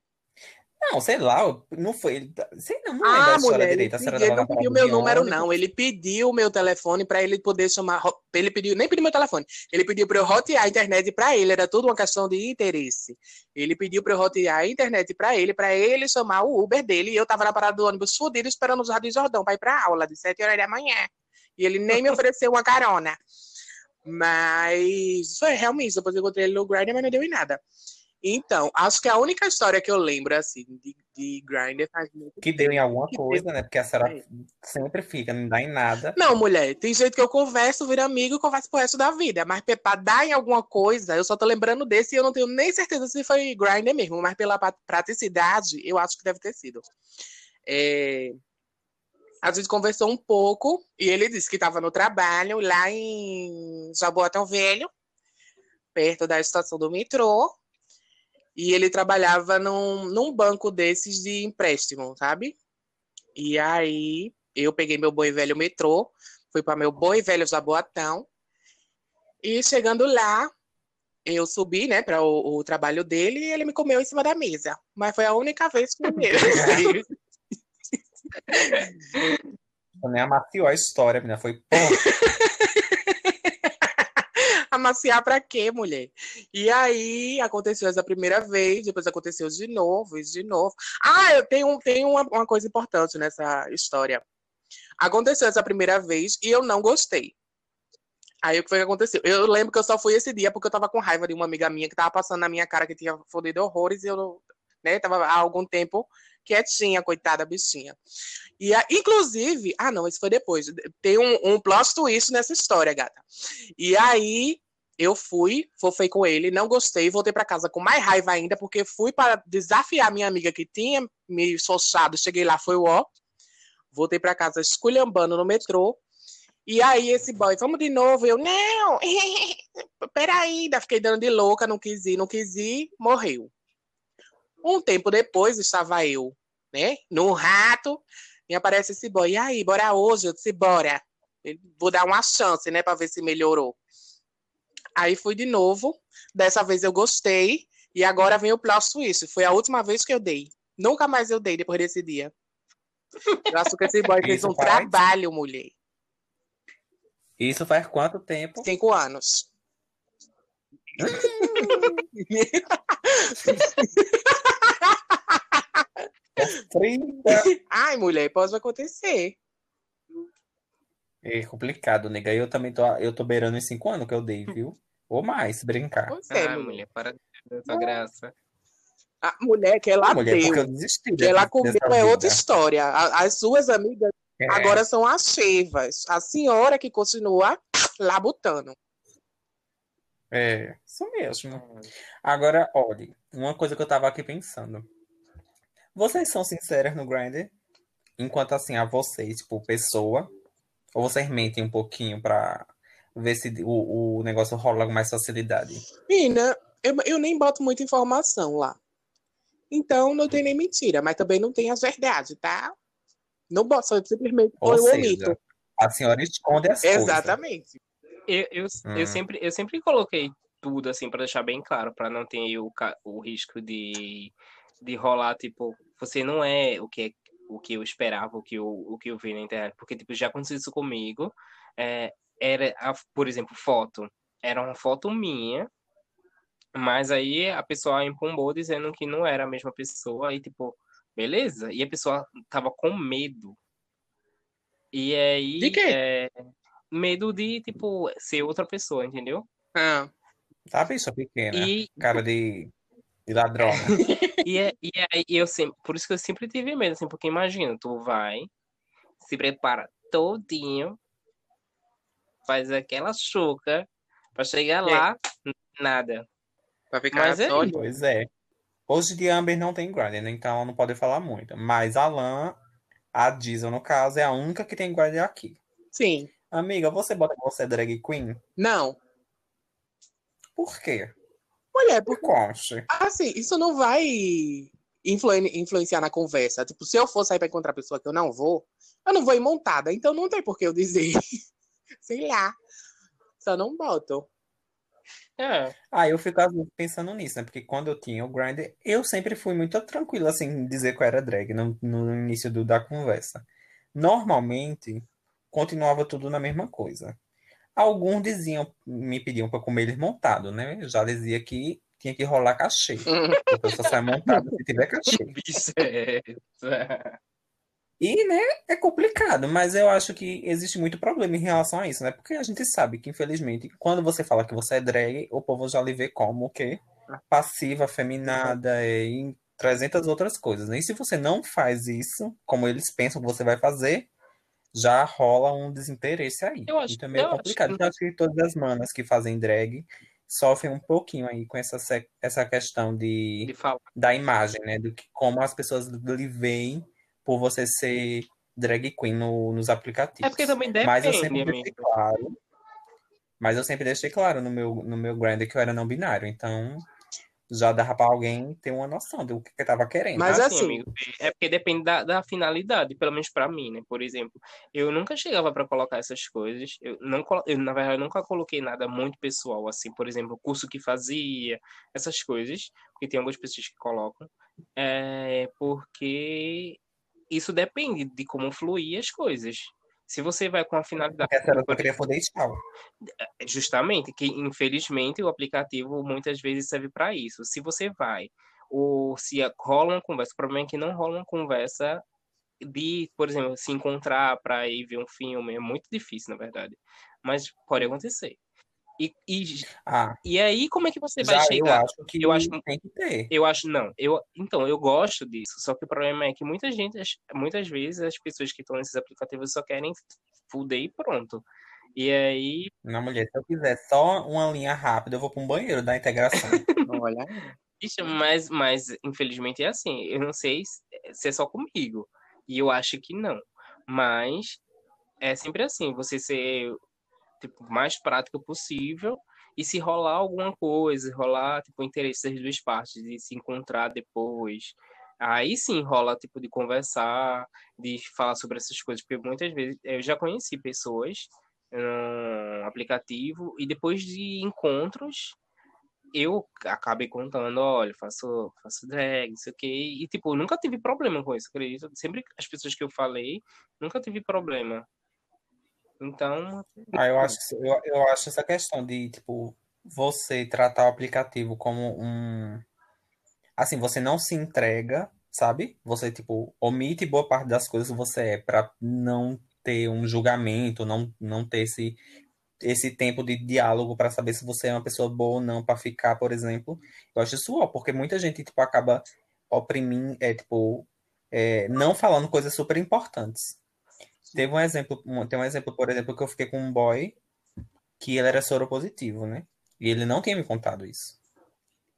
Não, sei lá, não foi. ele- Sei não, não lembro Ah, a história mulher, ele, direito. A senhora pediu, ele tava não pediu meu número, não. Ele pediu o meu telefone pra ele poder chamar. Ele pediu, nem pediu meu telefone. Ele pediu pra eu rotear a internet pra ele. Era tudo uma questão de interesse. Ele pediu pra eu rotear a internet pra ele, pra ele chamar o Uber dele. E eu tava na parada do ônibus fudido esperando o Jardim Jordão pra ir pra aula, de 7 horas da manhã. E ele nem me ofereceu uma carona. Mas foi realmente, depois eu encontrei ele no Grindr, mas não deu em nada. Então, acho que a única história que eu lembro, assim, de, de Grindr faz muito Que deu em alguma coisa, né? Porque a senhora É. sempre fica, não dá em nada. Não, mulher, tem jeito que eu converso, viro amigo e converso pro resto da vida. Mas pra dar em alguma coisa, eu só tô lembrando desse e eu não tenho nem certeza se foi Grindr mesmo, mas pela praticidade, eu acho que deve ter sido. É, A gente conversou um pouco e ele disse que estava no trabalho lá em Jaboatão Velho, perto da estação do metrô. E ele trabalhava num, num banco desses de empréstimo, sabe? E aí eu peguei meu boi velho metrô, fui para meu boi velho Jaboatão. E chegando lá, eu subi, né, para o, o trabalho dele e ele me comeu em cima da mesa. Mas foi a única vez que comeu. Nem amaciou a história, menina. Foi. Amaciar pra quê, mulher? E aí aconteceu essa primeira vez, depois aconteceu de novo, isso de novo. Ah, eu tenho, tenho uma, uma coisa importante nessa história. Aconteceu essa primeira vez e eu não gostei. Aí o que foi que aconteceu? Eu lembro que eu só fui esse dia porque eu tava com raiva de uma amiga minha que tava passando na minha cara que tinha fodido horrores e eu, né, tava há algum tempo quietinha, coitada bichinha. E a, inclusive, ah não, isso foi depois. Tem um, um plot twist nessa história, gata. E aí eu fui, fofei com ele, não gostei, voltei para casa com mais raiva ainda, porque fui para desafiar minha amiga que tinha me soçado, cheguei lá, foi o ó. Voltei para casa esculhambando no metrô. E aí esse boy, vamos de novo, eu, não, peraí, ainda fiquei dando de louca, não quis ir, não quis ir, morreu. Um tempo depois estava eu, né, no rato, e aparece esse boy, e aí, bora hoje? Eu disse, bora. Vou dar uma chance, né, para ver se melhorou. Aí fui de novo. Dessa vez eu gostei. E agora vem o plot twist. Foi a última vez que eu dei. Nunca mais eu dei depois desse dia. Eu acho que esse boy fez um faz? trabalho, mulher. Isso faz quanto tempo? Cinco anos. Ai, mulher, pode acontecer. É complicado, nega. Eu também tô, eu tô beirando em cinco anos que eu dei, viu? Ou mais, brincar. Pois é, ah, mulher, para de sua graça. A mulher que ela mulher, deu, eu desisti que ela comeu é outra história. As suas amigas é. agora são as chevas. A senhora que continua labutando. É, isso mesmo. Agora, olhe, uma coisa que eu tava aqui pensando. Vocês são sinceras no Grindr? Enquanto assim, a vocês, tipo, pessoa, ou vocês mentem um pouquinho pra ver se o, o negócio rola com mais facilidade? Mina, eu, eu nem boto muita informação lá. Então não tem nem mentira, mas também não tem as verdades, tá? Não boto, só simplesmente Ou eu omito. A senhora esconde as coisas. Exatamente. Eu, eu, hum. eu, sempre, eu sempre coloquei tudo assim para deixar bem claro, para não ter o, o risco de, de rolar, tipo, você não é o que é o que eu esperava, o que eu, o que eu vi na internet, porque tipo, já aconteceu isso comigo. É, era, a, por exemplo, foto. Era uma foto minha, mas aí a pessoa empombou dizendo que não era a mesma pessoa, e tipo, beleza. E a pessoa tava com medo. E aí. De quê? É, medo de, tipo, ser outra pessoa, entendeu? Ah. Tá, pessoa pequena. E... Cara de, de ladrão. e, é, e aí eu sempre. Por isso que eu sempre tive medo, assim, porque imagina, tu vai, se prepara todinho faz aquela chuca para chegar é. lá, nada. Pra ficar Mas é Pois é. Hoje de Amber não tem Grindr, né? então ela não pode falar muito. Mas a Lan, a Diesel, no caso, é a única que tem Grindr aqui. Sim. Amiga, você bota que você é drag queen? Não. Por quê? Olha, por conte. Assim, isso não vai influ influenciar na conversa. Tipo, se eu for sair pra encontrar pessoa que eu não vou, eu não vou ir montada. Então não tem por que eu dizer. Sei lá. Só não boto. É. Ah, eu fico pensando nisso, né? Porque quando eu tinha o Grindr, eu sempre fui muito tranquilo, assim, dizer que eu era drag no, no início do, da conversa. Normalmente, continuava tudo na mesma coisa. Alguns diziam, me pediam para comer eles montado, né? Eu já dizia que tinha que rolar cachê. Porque só saio montado se tiver cachê. E, né, é complicado, mas eu acho que existe muito problema em relação a isso, né? Porque a gente sabe que, infelizmente, quando você fala que você é drag, o povo já lhe vê como o quê? Passiva, afeminada e 300 outras coisas, né? E se você não faz isso, como eles pensam que você vai fazer, já rola um desinteresse aí. Eu acho, então é meio complicado. Acho que... Então, acho que todas as manas que fazem drag sofrem um pouquinho aí com essa, essa questão de, de da imagem, né? Do que como as pessoas lhe veem por você ser drag queen no, nos aplicativos. É porque também depende, mas eu sempre deixei claro. Mas eu sempre deixei claro no meu, no meu grind que eu era não binário. Então, já dava pra alguém ter uma noção do que que tava querendo. Mas Assim, assim- amigo, é porque depende da, da finalidade, pelo menos pra mim, né? Por exemplo, eu nunca chegava pra colocar essas coisas. Eu não, eu, na verdade, eu nunca coloquei nada muito pessoal, assim, por exemplo, o curso que fazia, essas coisas, porque tem algumas pessoas que colocam, é porque isso depende de como fluir as coisas. Se você vai com a finalidade, Porque a senhora só por queria foder e tchau. Justamente, que infelizmente o aplicativo muitas vezes serve para isso. Se você vai, ou se rola uma conversa, o problema é que não rola uma conversa de, por exemplo, se encontrar para ir ver um filme, é muito difícil, na verdade. Mas pode acontecer. E, e, Ah, e aí, como é que você vai já eu chegar? acho que Eu acho- tem que ter. Eu acho, não. Eu, então, eu gosto disso. Só que o problema é que muita gente, muitas vezes, as pessoas que estão nesses aplicativos só querem fuder e pronto. E aí, Não, mulher, se eu quiser só uma linha rápida, eu vou pra um banheiro da integração. Olha. Ixi, mas, mas infelizmente é assim. Eu não sei se, se é só comigo. E eu acho que não. Mas é sempre assim, você ser tipo, o mais prático possível. E se rolar alguma coisa, rolar tipo, interesse das duas partes, de se encontrar depois. Aí sim rola tipo de conversar, de falar sobre essas coisas, porque muitas vezes eu já conheci pessoas no aplicativo e depois de encontros eu acabei contando, olha, faço, faço drag, não sei o quê, e tipo, nunca tive problema com isso, acredito. Sempre as pessoas que eu falei, nunca tive problema. Então, Ah, eu acho, eu, eu acho essa questão de, tipo, você tratar o aplicativo como um. Assim, você não se entrega, sabe? Você, tipo, omite boa parte das coisas que você é pra não ter um julgamento, não, não ter esse, esse tempo de diálogo pra saber se você é uma pessoa boa ou não pra ficar, por exemplo. Eu acho isso ó, porque muita gente, tipo, acaba oprimindo, é, tipo, é, não falando coisas super importantes. Teve um exemplo, tem um exemplo, por exemplo, que eu fiquei com um boy que ele era soropositivo, né? E ele não tinha me contado isso.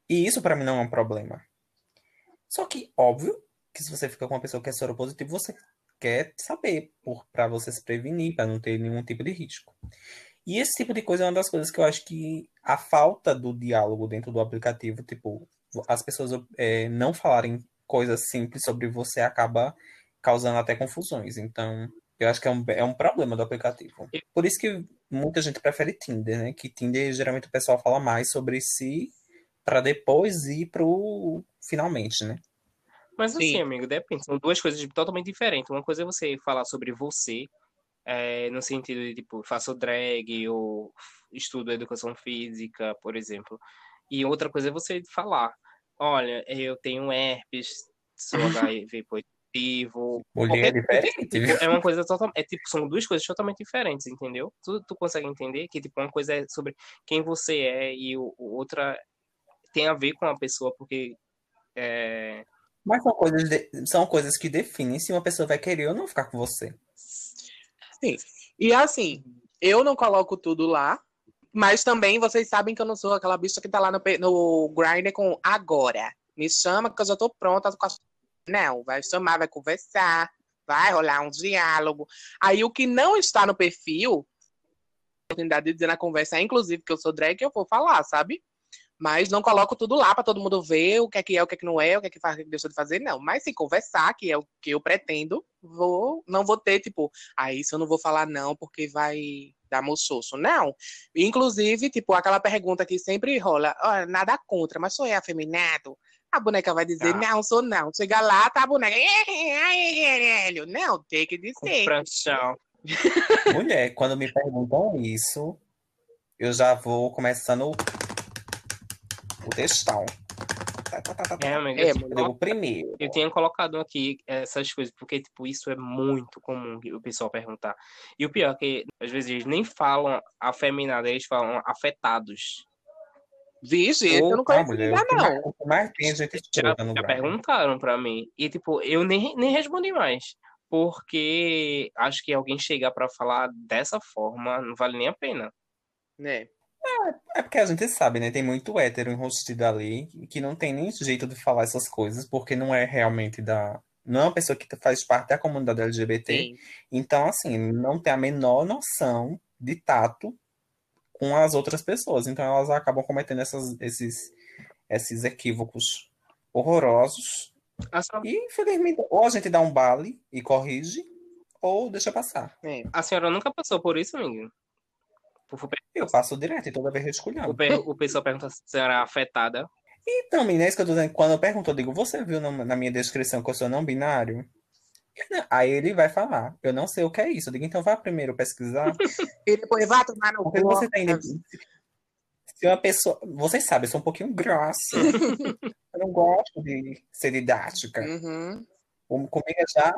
E isso pra mim não é um problema. Só que, óbvio, que se você fica com uma pessoa que é soropositivo, você quer saber para você se prevenir, pra não ter nenhum tipo de risco. E esse tipo de coisa é uma das coisas que eu acho que a falta do diálogo dentro do aplicativo, tipo, as pessoas é, não falarem coisas simples sobre você acaba causando até confusões. Então, eu acho que é um, é um problema do aplicativo. Por isso que muita gente prefere Tinder, né? Que Tinder, geralmente, o pessoal fala mais sobre si para depois ir pro finalmente, né? Mas assim, Sim. amigo, depende. São duas coisas totalmente diferentes. Uma coisa é você falar sobre você, é, no sentido de, tipo, faço drag ou estudo educação física, por exemplo. E outra coisa é você falar, olha, eu tenho herpes, sou HIV positivo. Mulher é qualquer- diferente, viu? É uma coisa totalmente. É, tipo, são duas coisas totalmente diferentes, entendeu? Tu, tu consegue entender que, tipo, uma coisa é sobre quem você é e o, o outra tem a ver com a pessoa, porque. É, Mas são coisas, de- são coisas que definem se uma pessoa vai querer ou não ficar com você. Sim. E assim, eu não coloco tudo lá, mas também vocês sabem que eu não sou aquela bicha que tá lá no, no Grindr com agora. Me chama que eu já tô pronta com a... Não, vai chamar, vai conversar, vai rolar um diálogo. Aí o que não está no perfil, oportunidade de dizer na conversa, inclusive que eu sou drag, eu vou falar, sabe? Mas não coloco tudo lá para todo mundo ver o que é que é, o que é que não é, o que é que faz, o que deixa de fazer, não. Mas se conversar, que é o que eu pretendo, vou, não vou ter, tipo, ah, isso eu não vou falar não, porque vai dar moçoço. Não. Inclusive, tipo, aquela pergunta que sempre rola, ó, nada contra, mas sou eu afeminado? A boneca vai dizer, Tá. não, sou não. Chega lá, tá a boneca. Não, tem que dizer. pranchão. Mulher, quando me perguntam isso, eu já vou começando o, o textão. Tá, tá, tá. É, amigo, É, eu, primeiro. eu tinha colocado aqui essas coisas, porque, tipo, isso é muito comum que o pessoal perguntar. E o pior é que, às vezes, eles nem falam afeminado, eles falam afetados. Vixe, eu não conheço mulher, ainda, não. o que mais tem gente Já, no já perguntaram pra mim. E, tipo, eu nem, nem respondi mais. Porque acho que alguém chegar pra falar dessa forma não vale nem a pena. Né? É porque a gente sabe, né? Tem muito hétero enrustido ali que não tem nem jeito de falar essas coisas, porque não é realmente da. Não é uma pessoa que faz parte da comunidade LGBT. Sim. Então, assim, não tem a menor noção de tato com as outras pessoas. Então, elas acabam cometendo essas, esses, esses equívocos horrorosos. Senhora, E, infelizmente, ou a gente dá um bale e corrige, ou deixa passar. É. a senhora nunca passou por isso, amigo? O, Eu passo direto e toda vez o, escolhendo. per- o pessoal pergunta se a senhora é afetada. E também, né, isso que eu tô dizendo, quando eu pergunto, eu digo, você viu na, na minha descrição que eu sou não binário? Aí ele vai falar, eu não sei o que é isso. Eu digo, então vá primeiro pesquisar. E depois vai tomar no cu. você tem. Se uma pessoa. Vocês sabem, eu sou um pouquinho grossa. eu não gosto de ser didática. Uhum. Com- Comigo é já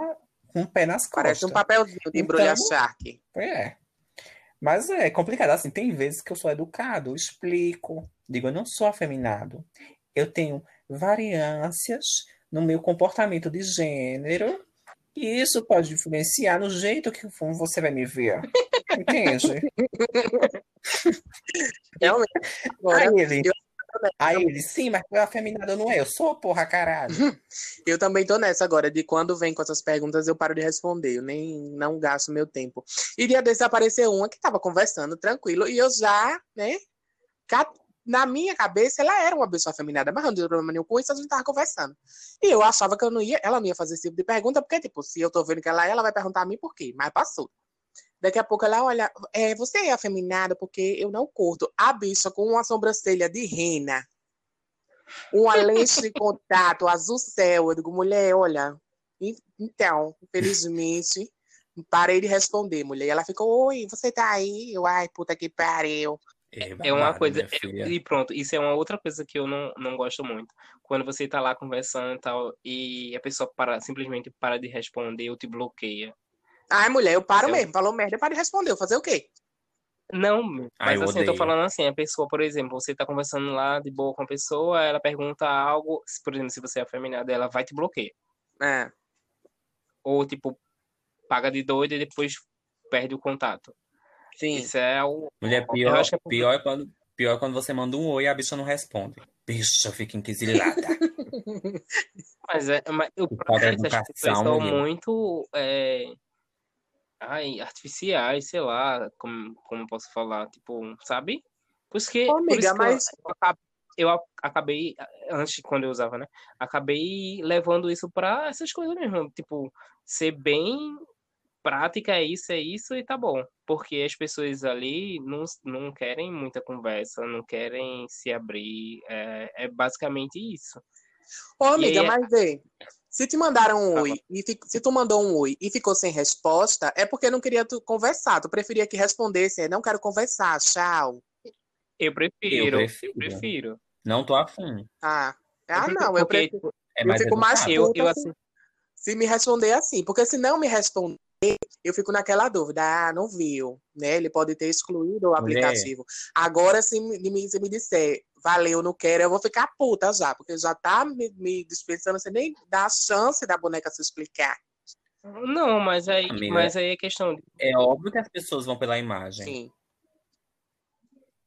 com o pé nas costas. Parece um papelzinho de embrulhar Então- charque. É. Mas é complicado. Assim, tem vezes que eu sou educado, eu explico. Digo, eu não sou afeminado. Eu tenho variâncias no meu comportamento de gênero. E isso pode influenciar no jeito que você vai me ver. Entende? Realmente. Agora, Aí ele, eu- aí ele, sim, mas tu é afeminado, não é? Eu sou, porra, caralho. Eu também tô nessa agora, de quando vem com essas perguntas, eu paro de responder, eu nem não gasto meu tempo. E dia apareceu uma que tava conversando tranquilo, e eu já, né, na minha cabeça, ela era uma pessoa afeminada, mas não deu problema nenhum com isso, a gente tava conversando. E eu achava que eu não ia, ela não ia fazer esse tipo de pergunta, porque, tipo, se eu tô vendo que ela é, ela vai perguntar a mim por quê, mas passou. Daqui a pouco ela olha, é, você é afeminada porque eu não curto. A bicha com uma sobrancelha de rena, uma lente de contato azul céu. Eu digo, mulher, olha. en- Então, infelizmente, parei de responder, mulher. E ela ficou, oi, você tá aí? Eu, ai, puta que pariu. É uma coisa. filha. E pronto, isso é uma outra coisa que eu não, não gosto muito. Quando você tá lá conversando e tal, e a pessoa para, simplesmente para de responder ou te bloqueia. Ai, mulher, eu paro Eu- mesmo. Falou merda, eu paro de responder. Eu fazer o quê? Não, Ai, mas eu assim, eu tô odeio. falando assim, a pessoa, por exemplo, você tá conversando lá de boa com a pessoa, ela pergunta algo, se, por exemplo, se você é afeminado, ela vai te bloquear. É. Ou, tipo, paga de doida e depois perde o contato. Sim. Isso é o. Mulher, Eu pior, acho que é pior, é quando, pior é quando você manda um oi e a bicha não responde. Bicha, fica inquisilada. Mas é. Mas o falta de problema é que as pessoas educação, são muito. é, Ai, artificiais, sei lá, como, como posso falar, tipo, sabe? Por isso que, Ô, por isso amiga, que eu- mas- eu, eu acabei, antes, quando eu usava, né? Acabei levando isso pra essas coisas mesmo, tipo, ser bem prática, é isso, é isso e tá bom. Porque as pessoas ali não, não querem muita conversa, não querem se abrir, é, é basicamente isso. Ô, amiga, aí é- mas vê. Se te mandaram um Fala. oi, e fi- se tu mandou um oi e ficou sem resposta, é porque não queria tu conversar. Tu preferia que respondesse, é, não quero conversar, tchau. Eu prefiro, Eu eu prefiro. prefiro. Não tô afim. Ah, Eu ah prefiro, não, eu prefiro. É Eu mais fico mais educado. eu, puta eu se- assim, se me responder assim, porque se não me responder, eu fico naquela dúvida, ah, não viu, né? Ele pode ter excluído o Mulher. aplicativo. Agora, se me, me- se me disser, valeu, não quero, eu vou ficar puta já, porque já tá me, me dispensando, você nem dá a chance da boneca se explicar. Não, mas aí, Amiga. mas aí é questão de. É óbvio que as pessoas vão pela imagem. Sim.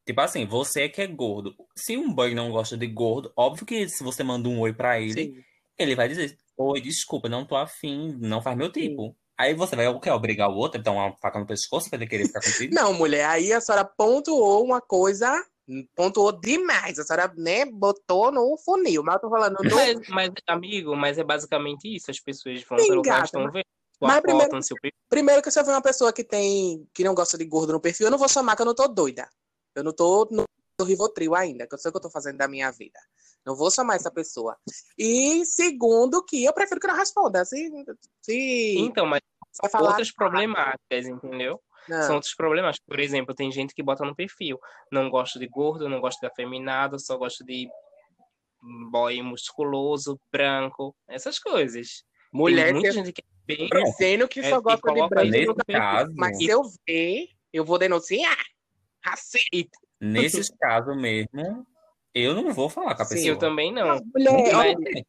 Tipo assim, você que é gordo. Se um boy não gosta de gordo, óbvio que se você manda um oi pra ele, Sim. ele vai dizer: Oi, desculpa, não tô afim, não faz meu tipo. Aí você vai o quê? Obrigar o outro a dar uma faca no pescoço pra ele querer ficar contigo? Não, mulher, aí a senhora pontuou uma coisa, pontuou demais. A senhora, né, botou no funil, mas eu tô falando do... Mas, mas, amigo, mas é basicamente isso. As pessoas vão Sim, pelo gata, estão mas- vendo. mas primeiro- seu perfil. Primeiro que se eu ver uma pessoa que tem que não gosta de gordo no perfil, eu não vou chamar que eu não tô doida. Eu não tô no no Rivotril ainda, que eu sei o que eu tô fazendo da minha vida. Não vou chamar essa pessoa. E segundo que eu prefiro que não responda. Se, se Então, mas vai falar outras problemáticas, entendeu? não. São outros problemas. Por exemplo, tem gente que bota no perfil. Não gosto de gordo, não gosto de afeminado, só gosto de boy musculoso, branco, essas coisas. mulher tem muita se- gente que é bem. Pronto. dizendo que É, só e gosta de coloca branco. Caso, Mas se eu ver, eu vou denunciar. Assim. Nesses casos mesmo, eu não vou falar com a Sim, pessoa. Eu também não. Mulher, Mas-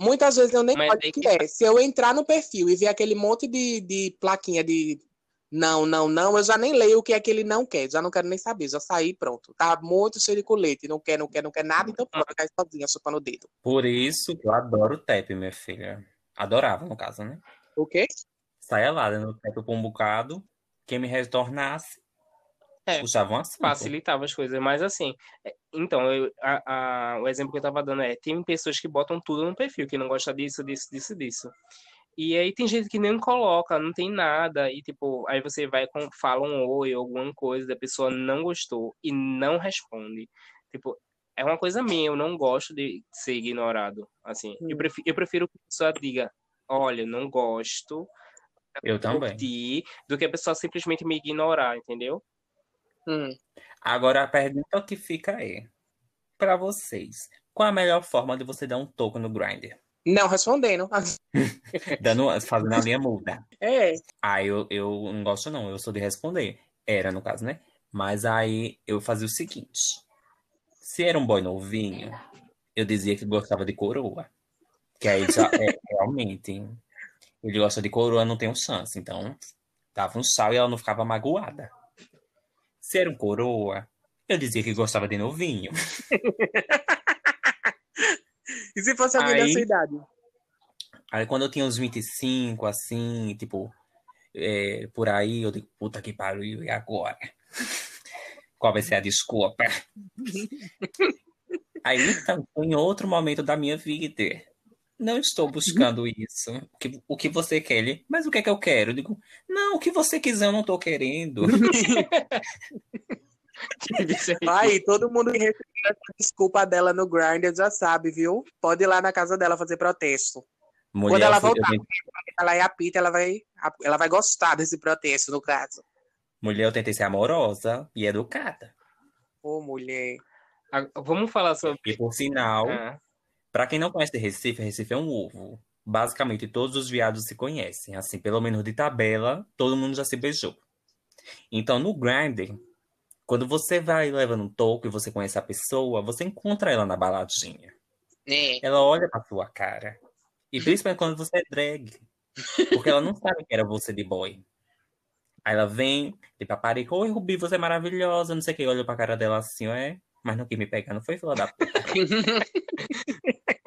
muitas vezes eu nem Mas olho o que que é. Se eu entrar no perfil e ver aquele monte de, de plaquinha de não, não, não, eu já nem leio o que é que ele não quer. Já não quero nem saber, já saí pronto. Tá muito cheio de colete, não quer, não quer, não quer nada, então pronto, vai cair sozinha, chupando o dedo. Por isso que eu adoro o tap, minha filha. Adorava, no caso, né? O quê? Saia lá, dando tap por um bocado. Quem me retornasse, É. puxava assunto. facilitava as coisas, mas assim, é, então, eu- a- a- o exemplo que eu tava dando é, tem pessoas que botam tudo no perfil, que não gosta disso, disso, disso, disso. E aí tem gente que nem coloca, não tem nada, e tipo, aí você vai com, fala um oi, alguma coisa, da pessoa não gostou e não responde. Tipo, é uma coisa minha, eu não gosto de ser ignorado, assim. Eu Hum. prefiro, eu prefiro que a pessoa diga, olha, não gosto, Eu também. curti, do que a pessoa simplesmente me ignorar, entendeu? Hum. Agora a pergunta que fica é, pra vocês, qual a melhor forma de você dar um toco no grinder? Não respondendo. Dando, fazendo a linha muda. É. Ah, eu, eu não gosto não, eu sou de responder. Era, no caso, né? Mas aí eu fazia o seguinte. Se era um boy novinho, eu dizia que gostava de coroa. Que aí já é realmente. Ele gosta de coroa, não tem um chance. Então, dava um sal e ela não ficava magoada. Se era um coroa, eu dizia que gostava de novinho. E se fosse alguém da Aí- sua idade? Aí quando eu tinha uns 25, assim, tipo, é, por aí, eu digo, puta que pariu, e agora? Qual vai ser a desculpa? Aí então, foi em outro momento da minha vida. Não estou buscando isso. O que, o que você quer? Ele, mas o que é que eu quero? Eu digo, não, o que você quiser, eu não tô querendo. Aí, todo mundo que recebeu essa desculpa dela no Grindr já sabe, viu? Pode ir lá na casa dela fazer protesto. Mulher, Quando ela voltar. tentei- Ela é a Pita, ela vai, ela vai gostar desse protesto, no caso. mulher, eu tentei ser amorosa e educada. Ô, mulher. Ah, Vamos falar sobre. E por sinal, Ah, Pra quem não conhece Recife, Recife é um ovo. Basicamente, todos os viados se conhecem. Assim, pelo menos de tabela, todo mundo já se beijou. Então, no Grindr, quando você vai levando um toco e você conhece a pessoa, você encontra ela na baladinha. É. Ela olha pra sua cara. E principalmente quando você é drag. Porque ela não sabe que era você de boy. Aí ela vem, de paparica, oi, Rubi, você é maravilhosa, não sei o que. Olha pra cara dela assim, é. Mas não quis me pegar, não foi fila da puta.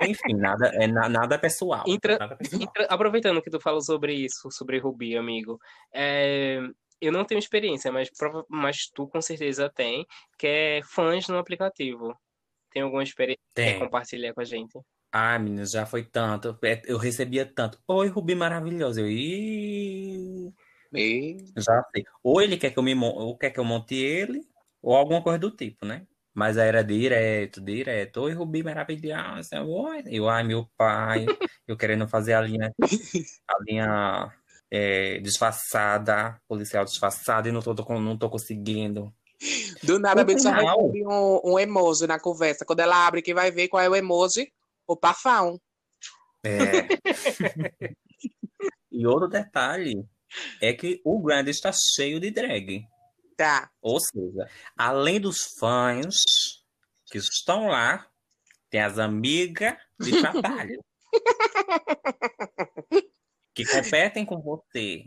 Enfim, nada, é, na- nada pessoal. Entra- Nada pessoal. entra- aproveitando que tu falou sobre isso, sobre Rubi, amigo, é, eu não tenho experiência, mas, mas tu com certeza tem, que é fãs no aplicativo. Tem alguma experiência que compartilhar com a gente? Ah, menina, já foi tanto. É, Eu recebia tanto. Oi, Rubi maravilhosa. Eu, Ih, E- já sei. Ou ele quer que eu me ou quer que eu monte ele, ou alguma coisa do tipo, né? Mas aí era direto, direto. Oi, Rubi maravilhosa. Oi. Eu, ai, meu pai, eu querendo fazer a linha, a linha é, disfarçada, policial disfarçada, e não tô, tô- não tô conseguindo. Do nada, a final- recebe um, um emoji na conversa. Quando ela abre, quem vai ver qual é o emoji? O pafão. É. E outro detalhe é que o Grindr está cheio de drag. Tá. Ou seja, além dos fãs que estão lá, tem as amigas de trabalho que competem com você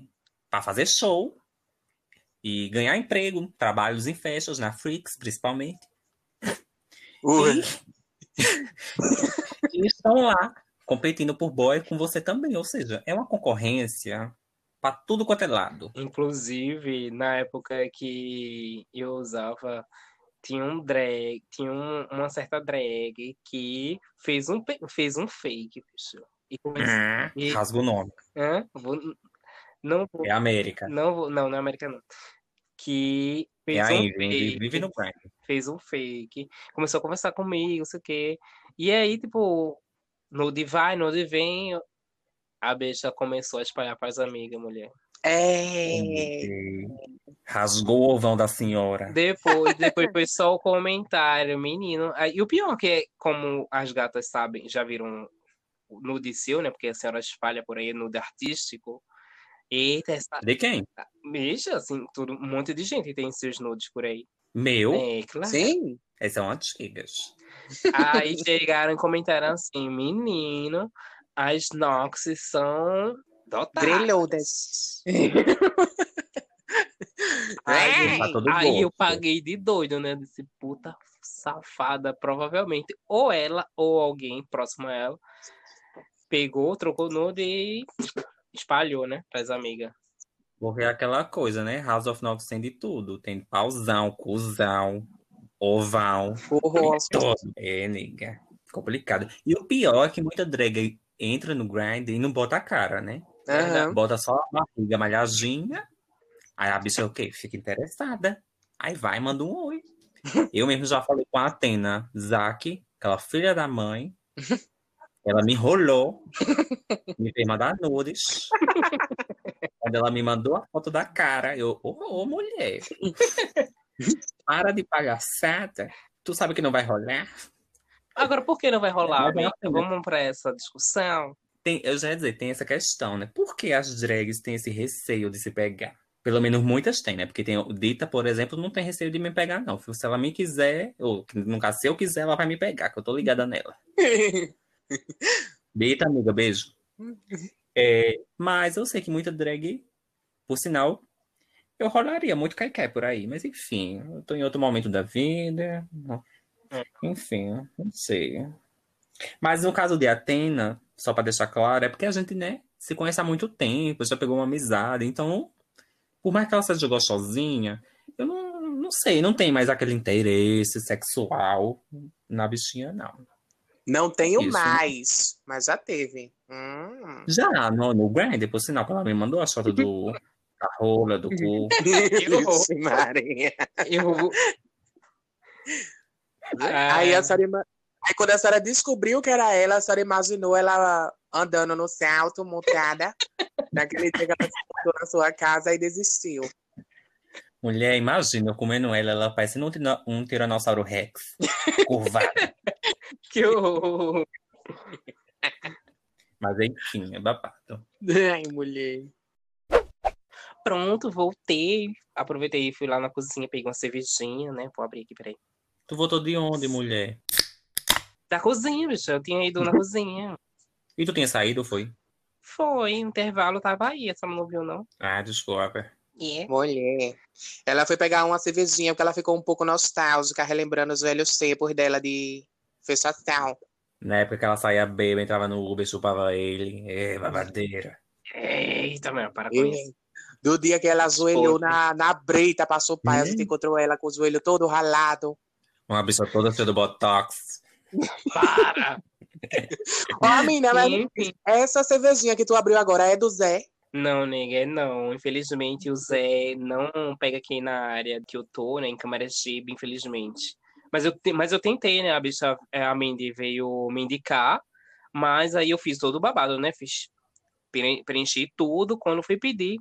para fazer show e ganhar emprego, trabalhos em festas, na Freaks, principalmente. Ui. E estão lá competindo por boy com você também. Ou seja, é uma concorrência para tudo quanto é lado. Inclusive, na época que eu usava, tinha um drag, tinha um- uma certa drag que fez um, fez um fake, bicho. E começou. E- Rasga o nome. Hã? Vou- não vou, É América. não vou, não, não é América não. Que É fez a um Ivy. Ivy vive fake, no fez um fake, começou a conversar comigo, não sei o quê. E aí, tipo, no de vai, no de vem, a bicha começou a espalhar para as amigas, mulher. É. Rasgou o ovão da senhora. Depois, depois foi só o comentário, menino. E o pior que é, como as gatas sabem, já viram nude seu, né? Porque a senhora espalha por aí nude artístico. Eita, essa De quem? bicha, assim, tudo, um monte de gente tem seus nudes por aí. Meu? É, claro. Sim. Essas são antigas. Aí chegaram e comentaram assim, menino, as Nox são dotadas. Brilhudas. Aí, Tá todo aí eu paguei de doido, né? Disse, puta safada, provavelmente. Ou ela, ou alguém próximo a ela, pegou, trocou nude e espalhou, né? Pras amigas. Porque é aquela coisa, né? House of Knox tem de tudo. Tem pauzão, cuzão, oval, todo. É, nega. Complicado. E o pior é que muita drag entra no grind e não bota a cara, né? Aham. Bota só a barriga malhadinha. Aí a bicha é o quê? Fica interessada. Aí vai, manda um oi. Eu mesmo já falei com a Atena Zack, aquela filha da mãe. Ela me enrolou, me fez mandar nudes. Quando ela me mandou a foto da cara, eu, ô, ô, mulher, para de palhaçada. Tu sabe que não vai rolar? Agora, por que não vai rolar, né? Vamos pra essa discussão. Tem, eu já ia dizer, tem essa questão, né? Por que as drags têm esse receio de se pegar? Pelo menos muitas têm, né? Porque tem o Dita, por exemplo, não tem receio de me pegar, não. Se ela me quiser, ou no caso, se eu quiser, ela vai me pegar, que eu tô ligada nela. Dita, amiga, beijo. É, mas eu sei que muita drag, por sinal, eu rolaria muito caiqué por aí. Mas enfim, eu tô em outro momento da vida. Enfim, não sei. Mas no caso de Atena, só pra deixar claro, é porque a gente, né, se conhece há muito tempo, já pegou uma amizade. Então, por mais que ela seja gostosinha, eu não, não sei, não tem mais aquele interesse sexual na bichinha, não. Não tenho Isso. mais, mas já teve. Hum. Já no, no Grindr, por sinal, quando ela me mandou a foto do, da rola, do cu. Vixe, Maria. Eu... Aí Ah, a senhora, ima- aí quando a senhora descobriu que era ela, a senhora imaginou ela andando no salto, montada, naquele dia que ela sentou na sua casa e desistiu. Mulher, imagina eu comendo ela, ela parece um, um tiranossauro rex, curvado. que horror. Mas enfim, é babado. Ai, mulher. Pronto, voltei. Aproveitei e fui lá na cozinha, peguei uma cervejinha, né? Vou abrir aqui, peraí. Tu voltou de onde, mulher? Da cozinha, bicho. Eu tinha ido na cozinha. E tu tinha saído, foi? Foi, intervalo tava aí, essa não viu, não. Ah, desculpa. É. Mulher. Ela foi pegar uma cervejinha porque ela ficou um pouco nostálgica, relembrando os velhos tempos dela de fechação. Na época que ela saía bêbada, entrava no Uber, chupava ele. É, babadeira. Eita, meu, para com isso. Do dia que ela ajoelhou na, na breita, passou pai, a gente Hum. encontrou ela com o joelho todo ralado. Uma bicha toda cheia do botox. Para! Ó, menina, mas essa cervejinha que tu abriu agora é do Zé? Não, nega, não. Infelizmente, o Zé não pega aqui na área que eu tô, né? Em Camaragibe, infelizmente. Mas eu, mas eu tentei, né? A bicha, é, a Mandy veio me indicar, mas aí eu fiz todo o babado, né? Fiz, pre- preenchi tudo quando fui pedir.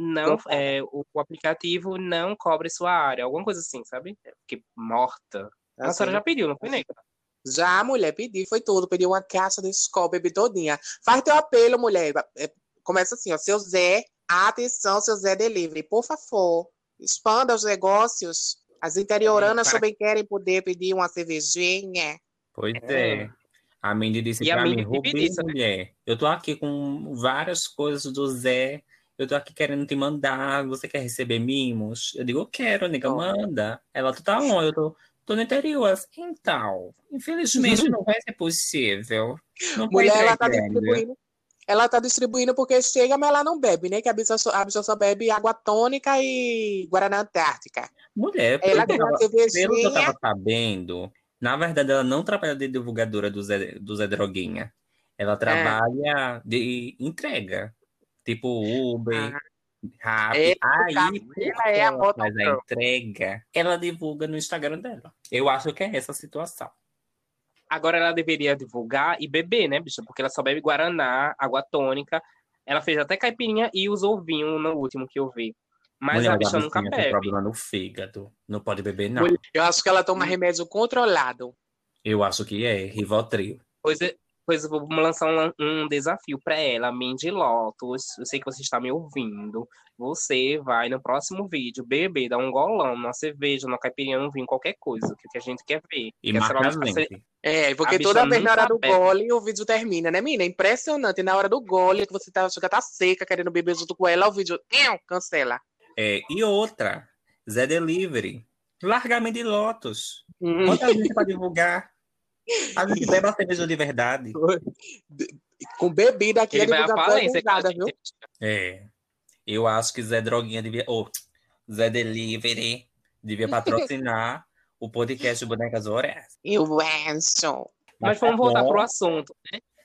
Não, é, o, o aplicativo não cobre sua área, alguma coisa assim, sabe? Fiquei morta. A Assim, senhora já pediu, não foi, nega? Já, mulher, pedi, foi tudo. Pedi uma caixa de Skol, bebi todinha. Faz teu apelo, mulher. É, Começa assim, ó. Seu Zé, atenção, seu Zé Delivery. Por favor, expanda os negócios. As interioranas É, também querem poder pedir uma cervejinha. Pois É. é. A Mindy disse E a pra mim, Rubi, né? mulher, eu tô aqui com várias coisas do Zé. Eu tô aqui querendo te mandar. Você quer receber mimos? Eu digo, eu quero, nega, manda. Ela, tu tá onde? Eu tô, tô no interior. Assim, Então, infelizmente não vai ser possível. Não Mulher, ela tá entregar. distribuindo. Ela tá distribuindo porque chega, mas ela não bebe, né? Que a bicha só, a bicha só bebe água tônica e Guaraná Antártica. Mulher, Ela que eu tava- pelo que eu tava sabendo, na verdade, ela não trabalha de divulgadora do Zé, do Zé Droguinha. Ela trabalha de entrega. Tipo Uber, Rappi. É, Aí, ela porque é a ela faz a entrega, ela divulga no Instagram dela. Eu acho que é essa a situação. Agora ela deveria divulgar e beber, né, bicha? Porque ela só bebe Guaraná, água tônica. Ela fez até caipirinha e usou vinho no último que eu vi. Mas Mulher, a bicha nunca bichinha tem bebe. problema no fígado. Não pode beber, não. Eu acho que ela toma remédio controlado. Eu acho que é Rivotril. Pois, é- pois eu vou lançar um, um desafio pra ela, Mindy Lotus. Eu sei que você está me ouvindo. Você vai no próximo vídeo beber, dar um golão numa cerveja, numa caipirinha, num vinho, qualquer coisa. Que, que a gente quer ver. E Que marca a gente. É, porque toda vez na hora do gole o vídeo termina, né, menina? É impressionante. Na hora do gole, que você tá, achando que tá seca, querendo beber junto com ela, o vídeo cancela. É, e outra, Zé Delivery. Largamento de Lotus. Hum, Quanta gente pra divulgar? A gente bebe a cerveja de verdade. Com bebida aqui, Ele vai à falência. gente. viu? É. Eu acho que Zé Droguinha devia. Ou Zé Delivery devia patrocinar o podcast Bonecas Horas. Eu acho. Mas tá vamos voltar bom. pro assunto.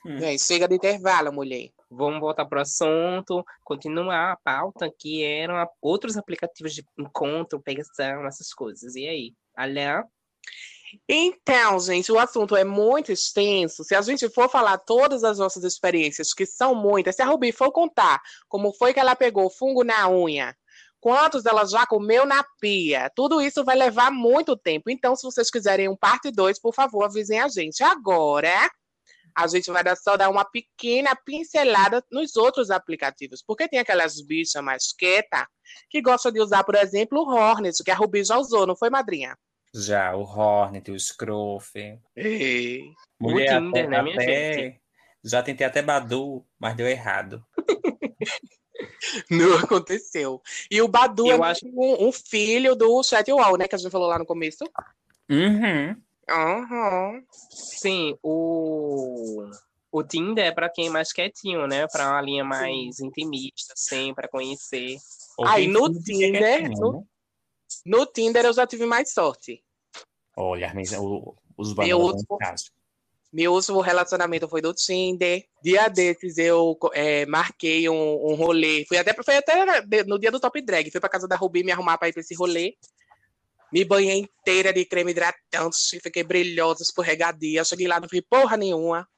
É, chega de intervalo, mulher. Vamos voltar pro assunto, continuar a pauta, que eram outros aplicativos de encontro, pegação, essas coisas. E aí? Aliás, Então, gente, o assunto é muito extenso. Se a gente for falar todas as nossas experiências, que são muitas, se a Rubi for contar como foi que ela pegou fungo na unha, quantos ela já comeu na pia, tudo isso vai levar muito tempo. Então, se vocês quiserem um parte 2, por favor, avisem a gente. Agora, a gente vai dar- só dar uma pequena pincelada nos outros aplicativos, porque tem aquelas bichas mais quietas que gostam de usar, por exemplo, o Hornet, que a Rubi já usou, não foi, madrinha? Já, o Hornet, o Scruff. Ei. Mulher, Tinder, até, né, minha até- Já tentei até Badu, mas deu errado. Não aconteceu. E o Badu Eu é acho- um, um filho do Chatwall, né? Que a gente falou lá no começo. Uhum. Aham. sim, o, o Tinder é pra quem é mais quietinho, né? Pra uma linha mais intimista, assim, pra conhecer. Aí, quem no é Tinder, quietinho, no- né? No Tinder eu já tive mais sorte. Olha, o- os Eu bandos uso- vão em casa. Meu último relacionamento foi do Tinder. Dia desses eu é, marquei um, um rolê. Fui até, foi até no dia do Top Drag. Fui pra casa da Rubi me arrumar pra ir pra esse rolê. Me banhei inteira de creme hidratante. Fiquei brilhosa, escorregadia. Cheguei lá, não vi porra nenhuma.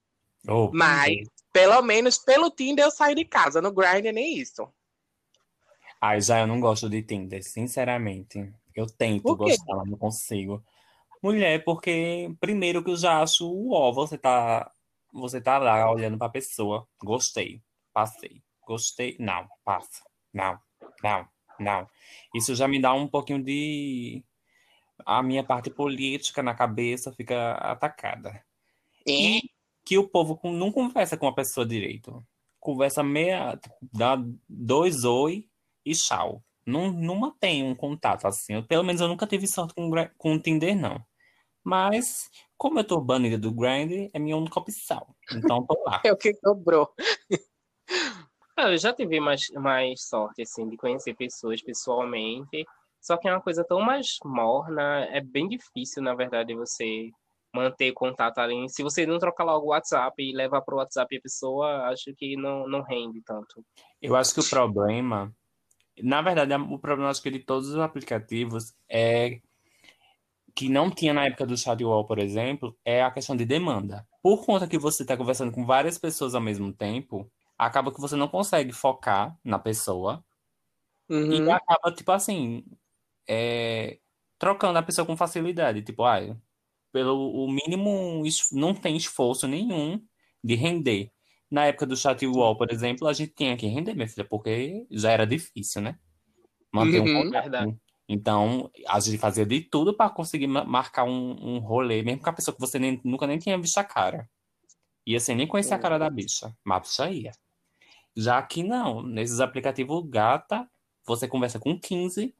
Oh, Mas, pelo menos pelo Tinder eu saio de casa. No Grindr nem isso. Ai, já eu não gosto de Tinder, sinceramente. Eu tento gostar, mas não consigo. Mulher, porque primeiro que eu já acho, ó, você tá, você tá lá olhando pra pessoa. Gostei, passei. Gostei, não, passa. Não, não, não. Isso já me dá um pouquinho de. A minha parte política na cabeça fica atacada. É. que o povo não conversa com a pessoa direito. Conversa meia, tipo, dá dois oi e tchau. Não, não mantém um contato assim. Eu, pelo menos eu nunca tive sorte com, com o Tinder, não. Mas, como eu tô banida do Grindr, é minha única opção. Então, tô lá. É o que sobrou. Ah, Eu já tive mais, mais sorte, assim, de conhecer pessoas pessoalmente. Só que é uma coisa tão mais morna, é bem difícil, na verdade, você manter contato ali. Se você não trocar logo o WhatsApp e levar pro WhatsApp a pessoa, acho que não, não rende tanto. Eu acho que o problema, na verdade, o problema acho que de todos os aplicativos é que não tinha na época do Chatwall, por exemplo, é a questão de demanda. Por conta que você está conversando com várias pessoas ao mesmo tempo, acaba que você não consegue focar na pessoa Uhum. e acaba, tipo assim, é, trocando a pessoa com facilidade. Tipo, ah, pelo o mínimo, não tem esforço nenhum de render. Na época do Chatwall, por exemplo, a gente tinha que render, minha filha, porque já era difícil, né? Manter um Uhum. contato. Então, a gente fazia de tudo para conseguir ma- marcar um, um rolê, mesmo com a pessoa que você nem- nunca nem tinha visto a cara. Ia sem nem conhecer a cara da bicha, mas a bicha ia. Já que não, nesses aplicativos gata, você conversa com 15,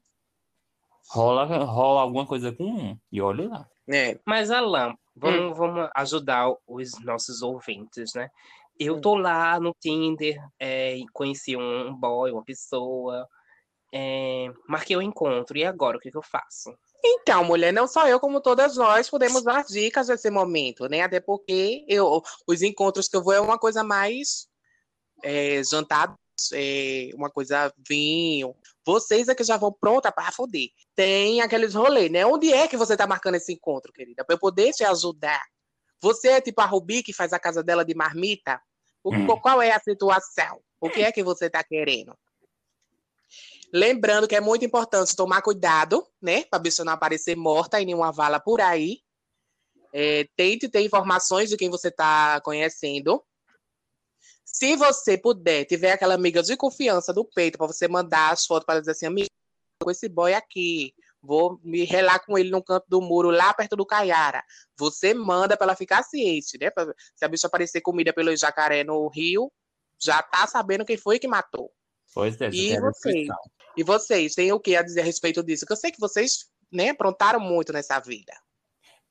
rola, rola alguma coisa com um, e olha lá. É. Mas, Alan, vamos, vamos ajudar os nossos ouvintes, né? Eu Hum. tô lá no Tinder, é, e conheci um boy, uma pessoa, é, marquei o encontro, e agora, o que que eu faço? Então, mulher, não só eu, como todas nós, podemos dar dicas nesse momento, né? Até porque eu, os encontros que eu vou é uma coisa mais é, jantar, é, uma coisa vinho. Vocês é que já vão pronta para foder. Tem aqueles rolês, né? Onde é que você tá marcando esse encontro, querida? Para eu poder te ajudar. Você é tipo a Rubi que faz a casa dela de marmita? O- Hum. Qual é a situação? O que é que você tá querendo? Lembrando que é muito importante tomar cuidado, né? Para a bicha não aparecer morta em nenhuma vala por aí. É, tente ter informações de quem você está conhecendo. Se você puder, tiver aquela amiga de confiança do peito para você mandar as fotos para dizer assim, amiga, com esse boy aqui, vou me relar com ele no canto do muro, lá perto do Caiara. Você manda para ela ficar ciente, né? Pra- se a bicha aparecer comida pelo jacaré no rio, já tá sabendo quem foi que matou. Pois é, E você E vocês, têm o que a dizer a respeito disso? Que eu sei que vocês, né, aprontaram muito nessa vida.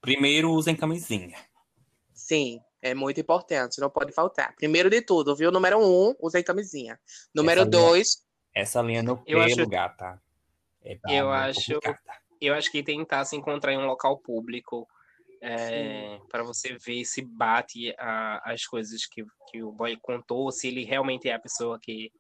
Primeiro, usem camisinha. Sim, é muito importante, não pode faltar. Primeiro de tudo, viu? Número um, usem camisinha. Número Essa dois, Essa linha no pelo, acho- gata. É Eu acho- complicada. Eu acho que tentar se encontrar em um local público para você ver se bate a- as coisas que, que o boy contou, se ele realmente é a pessoa que,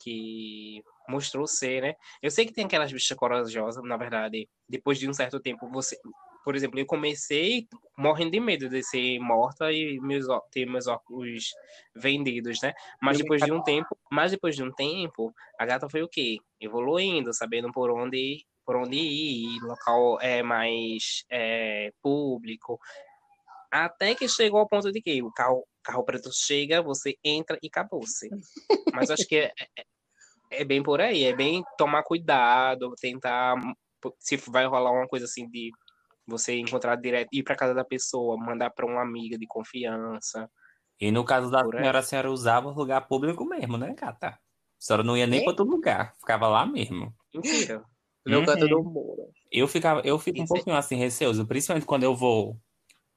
que mostrou ser, né? Eu sei que tem aquelas bichas corajosas, na verdade, depois de um certo tempo, você. Por exemplo, eu comecei morrendo de medo de ser morta e meus, ter meus óculos vendidos, né? Mas depois de um tempo, mas depois de um tempo, a gata foi o quê? Evoluindo, sabendo por onde por onde ir, local é mais é, público. Até que chegou ao ponto de que o carro, carro preto chega, você entra e acabou-se. Mas acho que é, é- bem por aí, é bem tomar cuidado, tentar. Se vai rolar uma coisa assim de você encontrar direto, ir para casa da pessoa, mandar para uma amiga de confiança. E no caso da senhora, a senhora usava lugar público mesmo, né, gata? A senhora não ia nem É? para outro lugar, ficava lá mesmo. Mentira. No Uhum. canto do muro. Eu ficava, eu fico um é- pouquinho assim receoso, principalmente quando eu vou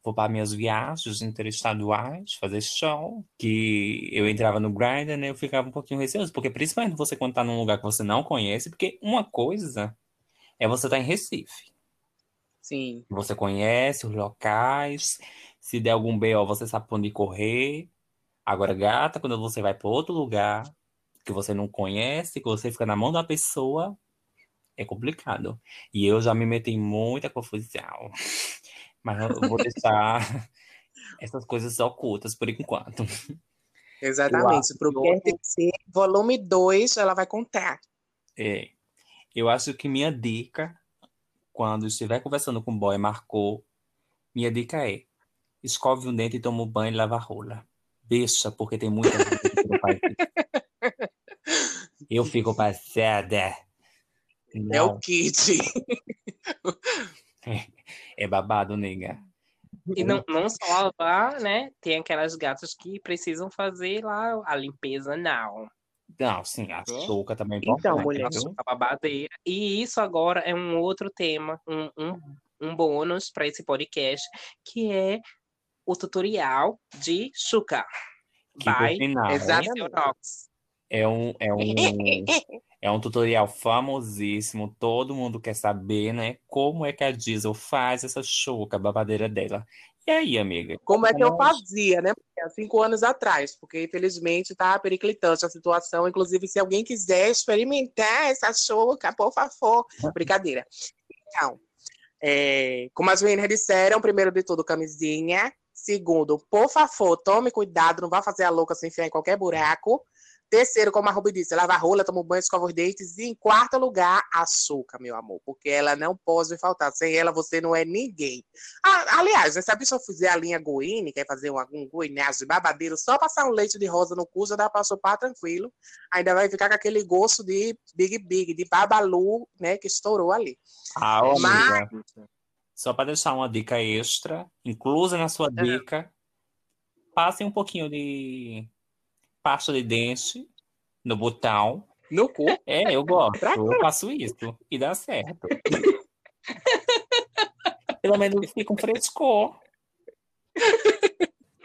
vou para minhas viagens interestaduais, fazer show, que eu entrava no Grindr, né? Eu ficava um pouquinho receoso, porque principalmente você quando tá num lugar que você não conhece, porque uma coisa é você estar em Recife. Sim. Você conhece os locais, se der algum BO, você sabe pra onde correr. Agora, gata, quando você vai para outro lugar que você não conhece, que você fica na mão da pessoa, é complicado. E eu já me meti em muita confusão. Mas eu vou deixar essas coisas ocultas por enquanto. Exatamente. Pro Quer Ser, volume 2, ela vai contar. É, eu acho que minha dica, quando estiver conversando com o boy, marcou, minha dica é: escove um dente, toma um banho e lava a rola. Deixa, porque tem muita gente que não faz isso. Eu fico passada. É o Não, kit. é babado, nega. E não, não só lavar, né? Tem aquelas gatas que precisam fazer lá a limpeza não. Não, sim, a É? açúcar também é Então, importante, mulher, viu? a babadeira. E isso agora é um outro tema, um, um, um bônus para esse podcast, que é o tutorial de Chuca. Que By Exatamente. É um, é um, é um tutorial famosíssimo. Todo mundo quer saber, né? Como é que a Diesel faz essa chuca, a babadeira dela. E aí, amiga? Como é que eu Como- fazia, né? Há cinco anos atrás, porque infelizmente tá periclitante a situação. Inclusive, se alguém quiser experimentar essa chuca, por favor. Brincadeira. Então, é, como as meninas disseram, primeiro de tudo, camisinha. Segundo, por favor, tome cuidado, não vá fazer a louca se enfiar em qualquer buraco. Terceiro, como a Ruby disse, lava a rola, toma um banho, escova os dentes. E em quarto lugar, açúcar, meu amor, porque ela não pode faltar. Sem ela, você não é ninguém. Ah, aliás, né, se a fizer a linha goine, quer fazer um, um de babadeiro, só passar um leite de rosa no cu, já dá pra sopar tranquilo. Ainda vai ficar com aquele gosto de Big Big, de babalu, né, que estourou ali. Ah, ó, Mas- amiga, Só para deixar uma dica extra, inclusa na sua dica, passem um pouquinho de pasta de dente no botão. No cu. É, eu gosto, eu faço isso e dá certo. Pelo menos fica um frescor.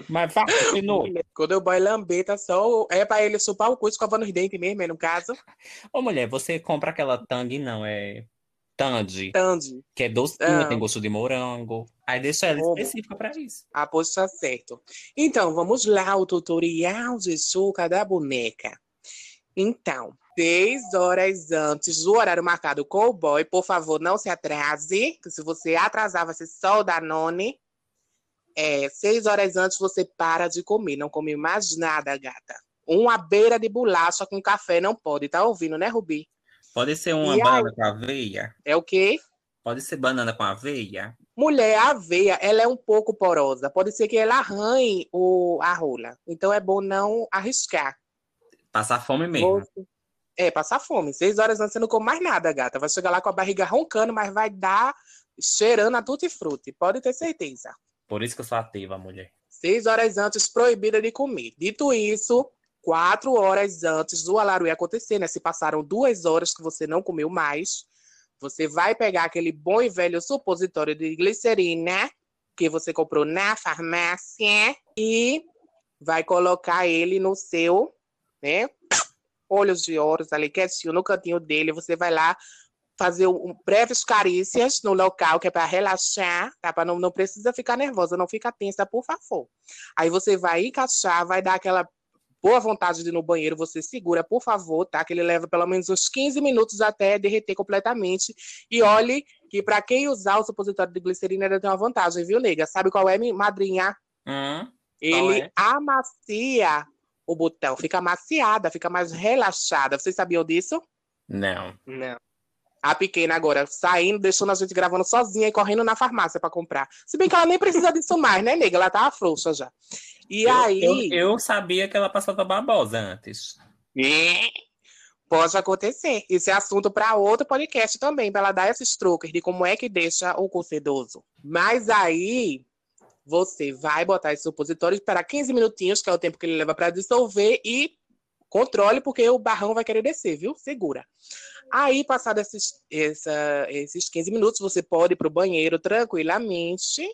Mas vá, continue. Quando o boy lambeta, só é pra ele chupar o cu escovando os dentes mesmo, no caso. Ô, mulher, você compra aquela Tang, não, é Tandy, Tandy. que é docinha, Ah. tem gosto de morango. Aí deixa ela Como? específica pra isso. Ah, pois tá certo. Então, vamos lá, o tutorial de suca da boneca. Então, seis horas antes do horário marcado com o boy, por favor, não se atrase, que se você atrasar, vai ser só o Danone. É, seis horas antes você para de comer, não come mais nada, gata. Uma beira de bolacha com café não pode, tá ouvindo, né, Rubi? Pode ser uma E aí? banana com aveia? É o quê? Pode ser banana com aveia? Mulher, a aveia, ela é um pouco porosa. Pode ser que ela arranhe o, a rola. Então é bom não arriscar. Passar fome mesmo. É, passar fome. Seis horas antes você não come mais nada, gata. Vai chegar lá com a barriga roncando, mas vai dar cheirando a tutti-frutti. Pode ter certeza. Por isso que eu sou ativa, mulher. Seis horas antes, proibida de comer. Dito isso, quatro horas antes do alaruê acontecer, né? Se passaram duas horas que você não comeu mais, você vai pegar aquele bom e velho supositório de glicerina que você comprou na farmácia e vai colocar ele no seu, né? olhos de ouros ali, quietinho, no cantinho dele. Você vai lá fazer um, breves carícias no local, que é para relaxar, tá? Para não, não precisa ficar nervosa, não fica tensa, por favor. Aí você vai encaixar, vai dar aquela boa vontade de ir no banheiro, você segura, por favor, tá? Que ele leva pelo menos uns 15 minutos até derreter completamente. E olhe que para quem usar o supositório de glicerina, ainda tem uma vantagem, viu, nega? Sabe qual é, madrinha? Hum, Ele é? amacia o botão, fica amaciada, fica mais relaxada. Vocês sabiam disso? não. Não. A pequena agora saindo, deixando a gente gravando sozinha e correndo na farmácia para comprar. Se bem que ela nem precisa disso mais, né, nega? Ela tá frouxa já. E Eu- aí. Eu, eu sabia que ela passava babosa antes. É, Pode acontecer. Isso é assunto para outro podcast também, para ela dar esses truques de como é que deixa o cu sedoso. Mas aí você vai botar esse supositório, esperar 15 minutinhos, que é o tempo que ele leva para dissolver, e controle, porque o barrão vai querer descer, viu? Segura. Aí, passado esses, essa- esses 15 minutos, você pode ir para o banheiro tranquilamente,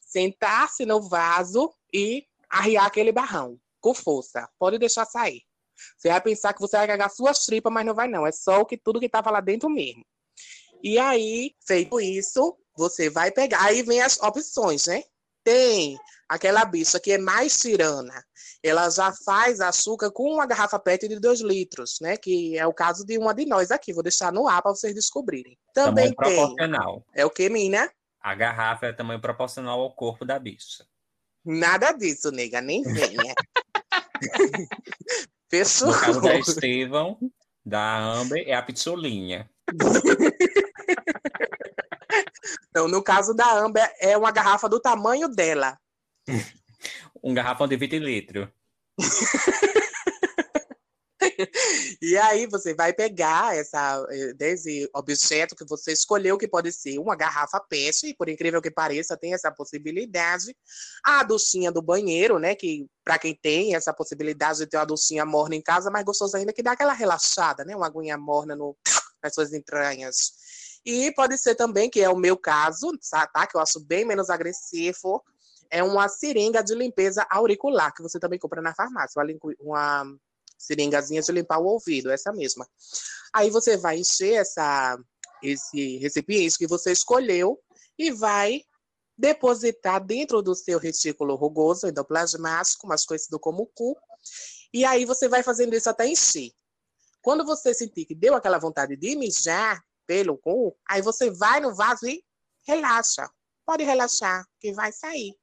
sentar-se no vaso e arriar aquele barrão com força. Pode deixar sair. Você vai pensar que você vai cagar suas tripas, mas não vai não. É só o que tudo que estava lá dentro mesmo. E aí, feito isso, você vai pegar. Aí vem as opções, né? Tem aquela bicha que é mais tirana. Ela já faz açúcar com uma garrafa PET de 2 litros, né? Que é o caso de uma de nós aqui. Vou deixar no ar para vocês descobrirem. Também tamanho tem. proporcional. É o que, mina? A garrafa é tamanho proporcional ao corpo da bicha. Nada disso, nega. Nem venha. Fechou. No caso da Estevão, da Amber, é a pitolinha. Então, no caso da Amber, é uma garrafa do tamanho dela. Um garrafão de 20 litros. E aí você vai pegar essa, eh, desse objeto que você escolheu, que pode ser uma garrafa PET, e por incrível que pareça, tem essa possibilidade. A duchinha do banheiro, né? Que para quem tem essa possibilidade de ter uma duchinha morna em casa, mais gostoso ainda que dá aquela relaxada, né? Uma aguinha morna no, nas suas entranhas. E pode ser também, que é o meu caso, tá? Que eu acho bem menos agressivo, é uma seringa de limpeza auricular, que você também compra na farmácia. Uma seringazinha de limpar o ouvido, essa mesma. Aí você vai encher essa, esse recipiente que você escolheu e vai depositar dentro do seu retículo rugoso, endoplasmático, mais conhecido como cu. E aí você vai fazendo isso até encher. Quando você sentir que deu aquela vontade de mijar pelo cu, aí você vai no vaso e relaxa. Pode relaxar, que vai sair.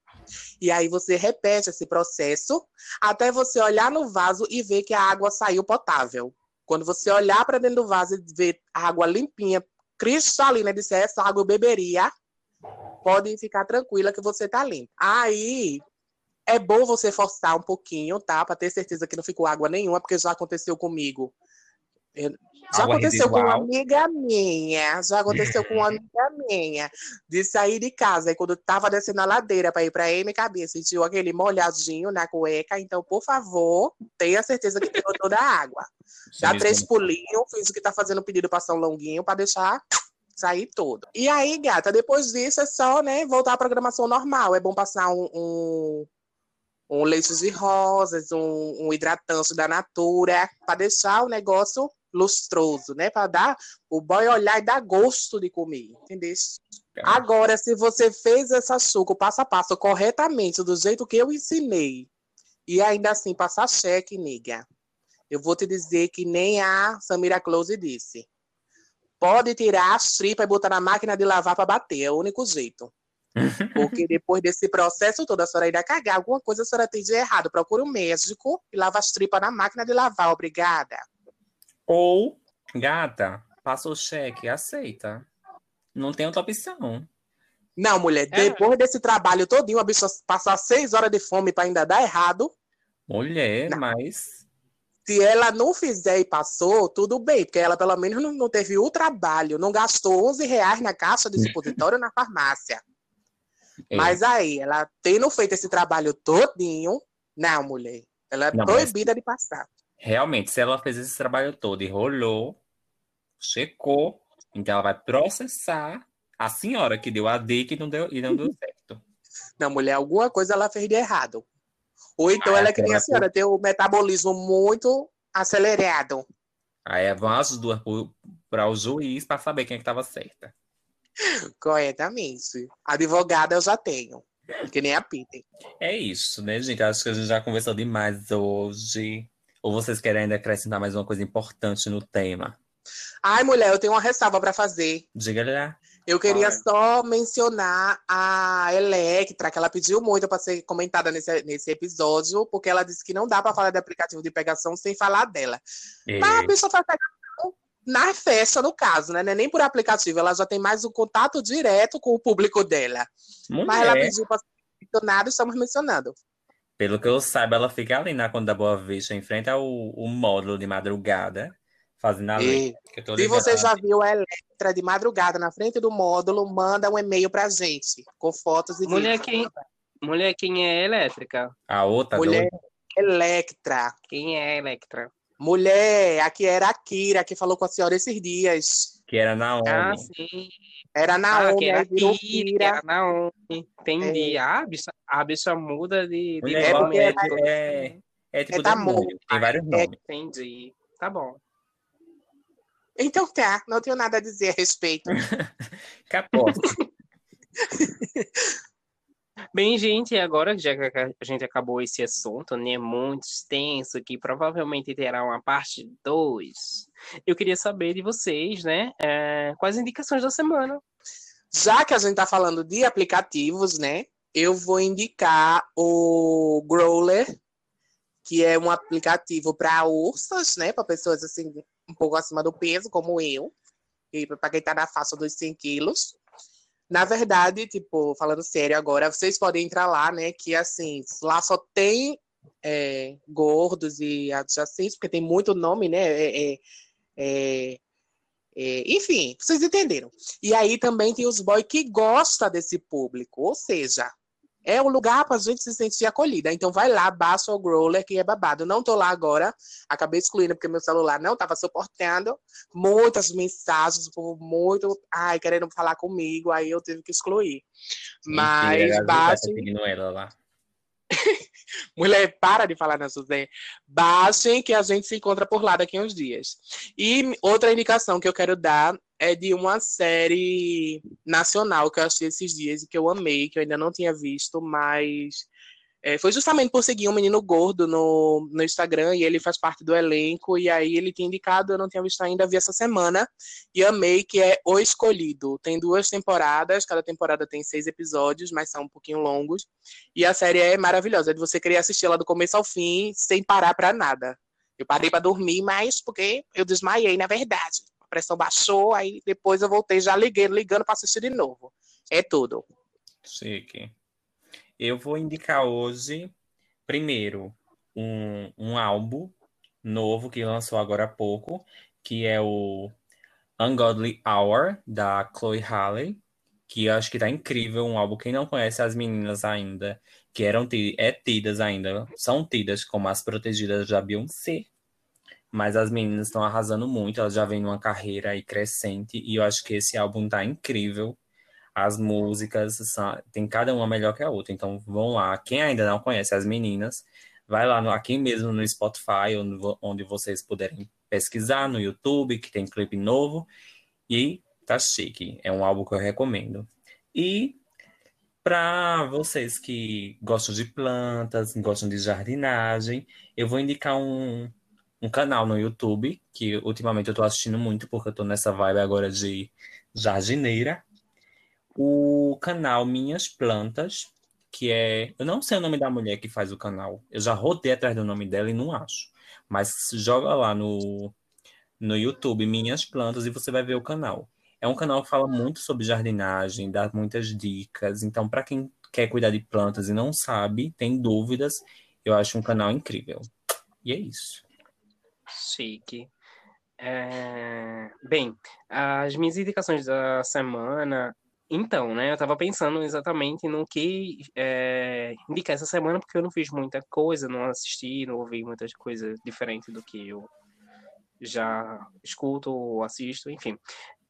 E aí você repete esse processo até você olhar no vaso e ver que a água saiu potável. Quando você olhar para dentro do vaso e ver a água limpinha, cristalina, e disser essa água eu beberia, pode ficar tranquila que você tá limpo. Aí é bom você forçar um pouquinho, tá? Para ter certeza que não ficou água nenhuma, porque já aconteceu comigo. Já Água aconteceu com uma residual. amiga minha, já aconteceu com uma amiga minha, de sair de casa, e quando tava descendo a ladeira para ir para MKB, sentiu aquele molhadinho na cueca, então, por favor, tenha certeza que pegou toda a água. Dá Sim, três pulinhos, fiz o que tá fazendo pedido para São Longuinho, para deixar sair tudo. E aí, gata, depois disso é só, né, voltar à programação normal. É bom passar um, um, um leite de rosas, um, um hidratante da Natura, para deixar o negócio lustroso, né? Para dar o boy olhar e dar gosto de comer, entendeu? Agora, se você fez essa suco passo a passo corretamente, do jeito que eu ensinei, e ainda assim passar cheque, nega, eu vou te dizer que nem a Samira Close disse. Pode tirar as tripas e botar na máquina de lavar para bater, é o único jeito. Porque depois desse processo todo, a senhora irá cagar. Alguma coisa a senhora tem de errado. Procura um médico e lava as tripas na máquina de lavar. Obrigada. Ou, gata, passa o cheque, aceita. Não tem outra opção. Não, mulher, É. depois desse trabalho todinho, a bicha passar seis horas de fome para ainda dar errado. Mulher, Não. mas. Se ela não fizer e passou, tudo bem, porque ela pelo menos não, não teve o trabalho, não gastou 11 reais na caixa de supositório na farmácia. é, Mas aí, ela tendo feito esse trabalho todinho, não, mulher, ela é Não, mas- proibida de passar. Realmente, se ela fez esse trabalho todo e rolou, checou, então ela vai processar a senhora que deu a dica e não deu, e não deu certo. Não, mulher, alguma coisa ela fez de errado. Ou então Ah, ela é que nem a senhora, tem o metabolismo muito acelerado. Aí vão as duas para o juiz para saber quem é que estava certa. Corretamente. Advogada eu já tenho. Que nem a Peter. É isso, né, gente? Acho que a gente já conversou demais hoje. Ou vocês querem ainda acrescentar mais uma coisa importante no tema? Ai, mulher, eu tenho uma ressalva para fazer. Diga lá. Eu queria só mencionar a Electra, que ela pediu muito para ser comentada nesse, nesse episódio, porque ela disse que não dá para falar de aplicativo de pegação sem falar dela. É. Mas a pessoa faz pegação na festa, no caso, né? É nem por aplicativo, ela já tem mais um contato direto com o público dela. Mulher, Mas ela pediu para ser mencionada, estamos mencionando. Pelo que eu saiba, ela fica ali na Conta da Boa Vista, em frente ao o módulo de madrugada, fazendo a lei. E se você já viu a Electra de madrugada na frente do módulo, manda um e-mail pra gente, com fotos e Mulher, vídeos. quem, mulher, quem é elétrica? A outra Mulher doida. Electra. Quem é Electra? Mulher, aqui era a Kira que falou com a senhora esses dias. Que era na Ah, ONU. sim. Era Ah, Naomi, que era virou Kira, era Naomi. Entendi. Ah, a bicha, a bicha muda de, de É nome, porque né? é, é, é tipo É da demônio, tem vários É- nomes. Entendi. Tá bom. Então tá, não tenho nada a dizer a respeito. Capote. Bem, gente, agora já que a gente acabou esse assunto, né, muito extenso, que provavelmente terá uma parte 2, eu queria saber de vocês, né, é, quais indicações da semana. Já que a gente tá falando de aplicativos, né? Eu vou indicar o Growler, que é um aplicativo para ursas, né? Para pessoas assim, um pouco acima do peso, como eu. E para quem tá na faixa dos 100 quilos. Na verdade, tipo, falando sério agora, vocês podem entrar lá, né? Que assim, lá só tem é, gordos e adjacentes, porque tem muito nome, né? É, é, é, é, enfim, vocês entenderam. E aí também tem os boys que gostam desse público, ou seja, é um lugar para a gente se sentir acolhida. Então vai lá, baixa o Growler, que é babado. Não tô lá agora, acabei excluindo porque meu celular não estava suportando. Muitas mensagens, o povo muito, ai, querendo falar comigo, aí eu tive que excluir. Mas Mentira, a Ju tá baixem, seguindo ela lá. mulher, para de falar na Suzé. Baixem que a gente se encontra por lá daqui a uns dias. E outra indicação que eu quero dar é de uma série nacional que eu achei esses dias e que eu amei, que eu ainda não tinha visto, mas é, foi justamente por seguir um menino gordo no, no Instagram e ele faz parte do elenco, e aí ele tinha indicado, eu não tinha visto ainda, vi essa semana, e amei, que é O Escolhido. Tem duas temporadas, cada temporada tem seis episódios, mas são um pouquinho longos, e a série é maravilhosa, é de você querer assistir ela do começo ao fim, sem parar pra nada. Eu parei pra dormir, mas porque eu desmaiei, na verdade. A pressão baixou, aí depois eu voltei já ligando, ligando pra assistir de novo. É tudo. Chique. Eu vou indicar hoje, primeiro, um, um álbum novo que lançou agora há pouco, que é o Ungodly Hour, da Chloe Halle, que eu acho que tá incrível, um álbum. Quem não conhece as meninas ainda, que eram é tidas ainda, são tidas como as protegidas da Beyoncé, mas as meninas estão arrasando muito, elas já vêm numa carreira aí crescente, e eu acho que esse álbum tá incrível. As músicas são- tem cada uma melhor que a outra, então vão lá. Quem ainda não conhece as meninas, vai lá no- aqui mesmo no Spotify, onde, vo- onde vocês puderem pesquisar no YouTube, que tem clipe novo, e tá chique. É um álbum que eu recomendo. E para vocês que gostam de plantas, gostam de jardinagem, eu vou indicar um, um canal no YouTube, que ultimamente eu tô assistindo muito, porque eu tô nessa vibe agora de jardineira. O canal Minhas Plantas, que é. Eu não sei o nome da mulher que faz o canal. Eu já rodei atrás do nome dela e não acho. Mas joga lá no, no YouTube Minhas Plantas e você vai ver o canal. É um canal que fala muito sobre jardinagem, dá muitas dicas. Então, para quem quer cuidar de plantas e não sabe, tem dúvidas, eu acho um canal incrível. E é isso. Chique. É, Bem, as minhas indicações da semana. Então, né? Eu tava pensando exatamente no que é, indicar essa semana, porque eu não fiz muita coisa, não assisti, não ouvi muitas coisas diferentes do que eu já escuto ou assisto, enfim.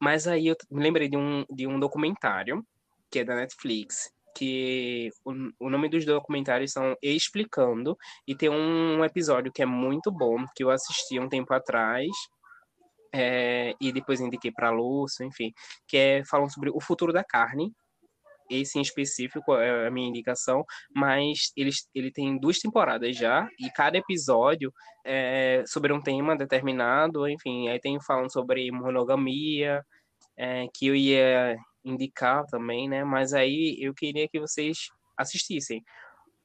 Mas aí eu me lembrei de um, de um documentário que é da Netflix, que o, o nome dos documentários são Explicando, e tem um episódio que é muito bom, que eu assisti um tempo atrás, é, e depois indiquei para Lúcio, enfim, que é falando sobre o futuro da carne. Esse em específico é a minha indicação, mas ele, ele tem duas temporadas já, e cada episódio é sobre um tema determinado, enfim, aí tem falando sobre monogamia, é, que eu ia indicar também, né? Mas aí eu queria que vocês assistissem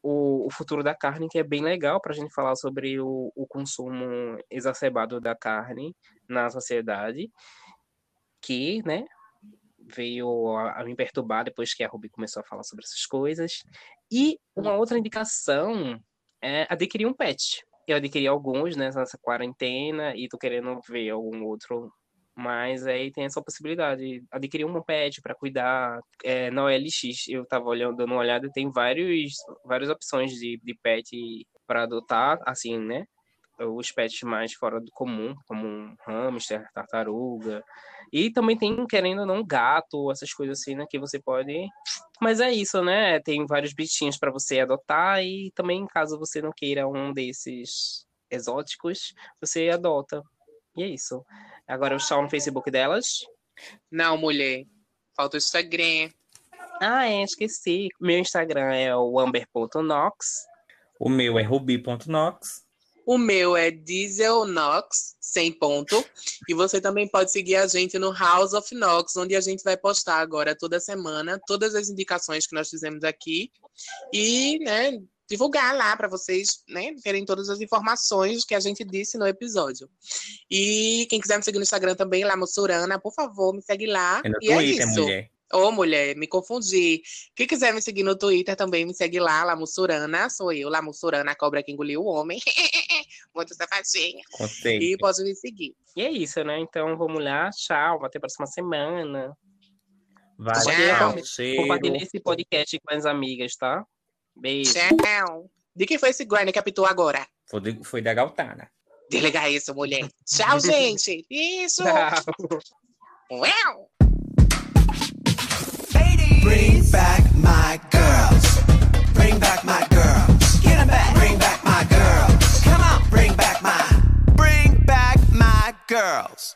o, o futuro da carne, que é bem legal para a gente falar sobre o, o consumo exacerbado da carne na sociedade, que, né, veio a, me perturbar depois que a Ruby começou a falar sobre essas coisas. E uma outra indicação é adquirir um pet. Eu adquiri alguns nessa quarentena e tô querendo ver algum outro mas aí tem essa possibilidade. Adquirir um pet para cuidar. É, na OLX, eu estava olhando, dando uma olhada, tem vários, várias opções de, de pet para adotar, assim, né? Os pets mais fora do comum, como um hamster, tartaruga. E também tem, querendo ou não, gato, essas coisas assim, né? Que você pode. Mas é isso, né? Tem vários bichinhos para você adotar. E também, caso você não queira um desses exóticos, você adota. E é isso. Agora eu estou no Facebook delas. Não, mulher. Falta o Instagram. Ah, é, esqueci. Meu Instagram é o amber.nox. O meu é ruby.nox. O meu é dieselnox, sem ponto. E você também pode seguir a gente no House of Nox, onde a gente vai postar agora toda semana todas as indicações que nós fizemos aqui. E, né, divulgar lá para vocês, né, terem todas as informações que a gente disse no episódio. E quem quiser me seguir no Instagram também, lá Mussurana, por favor, me segue lá. É no e Twitter, é isso. mulher. Ô, oh, mulher, me confundi. Quem quiser me seguir no Twitter também, me segue lá, lá Mussurana, sou eu, lá Mussurana, a cobra que engoliu o homem. Muito safadinha. Conceito. E pode me seguir. E é isso, né? Então vamos lá, tchau, até a próxima semana. Cheiro. Compartilhe esse podcast com as amigas, tá? Beijo. Tchau. De quem foi esse Granny que apitou agora? Foi, de, foi da Galtana. Delega isso, mulher. Tchau, gente. Isso. Tchau. Bring back my girls. Bring back my girls. Get them back. Bring back my girls. Come on. Bring back my. Bring back my girls.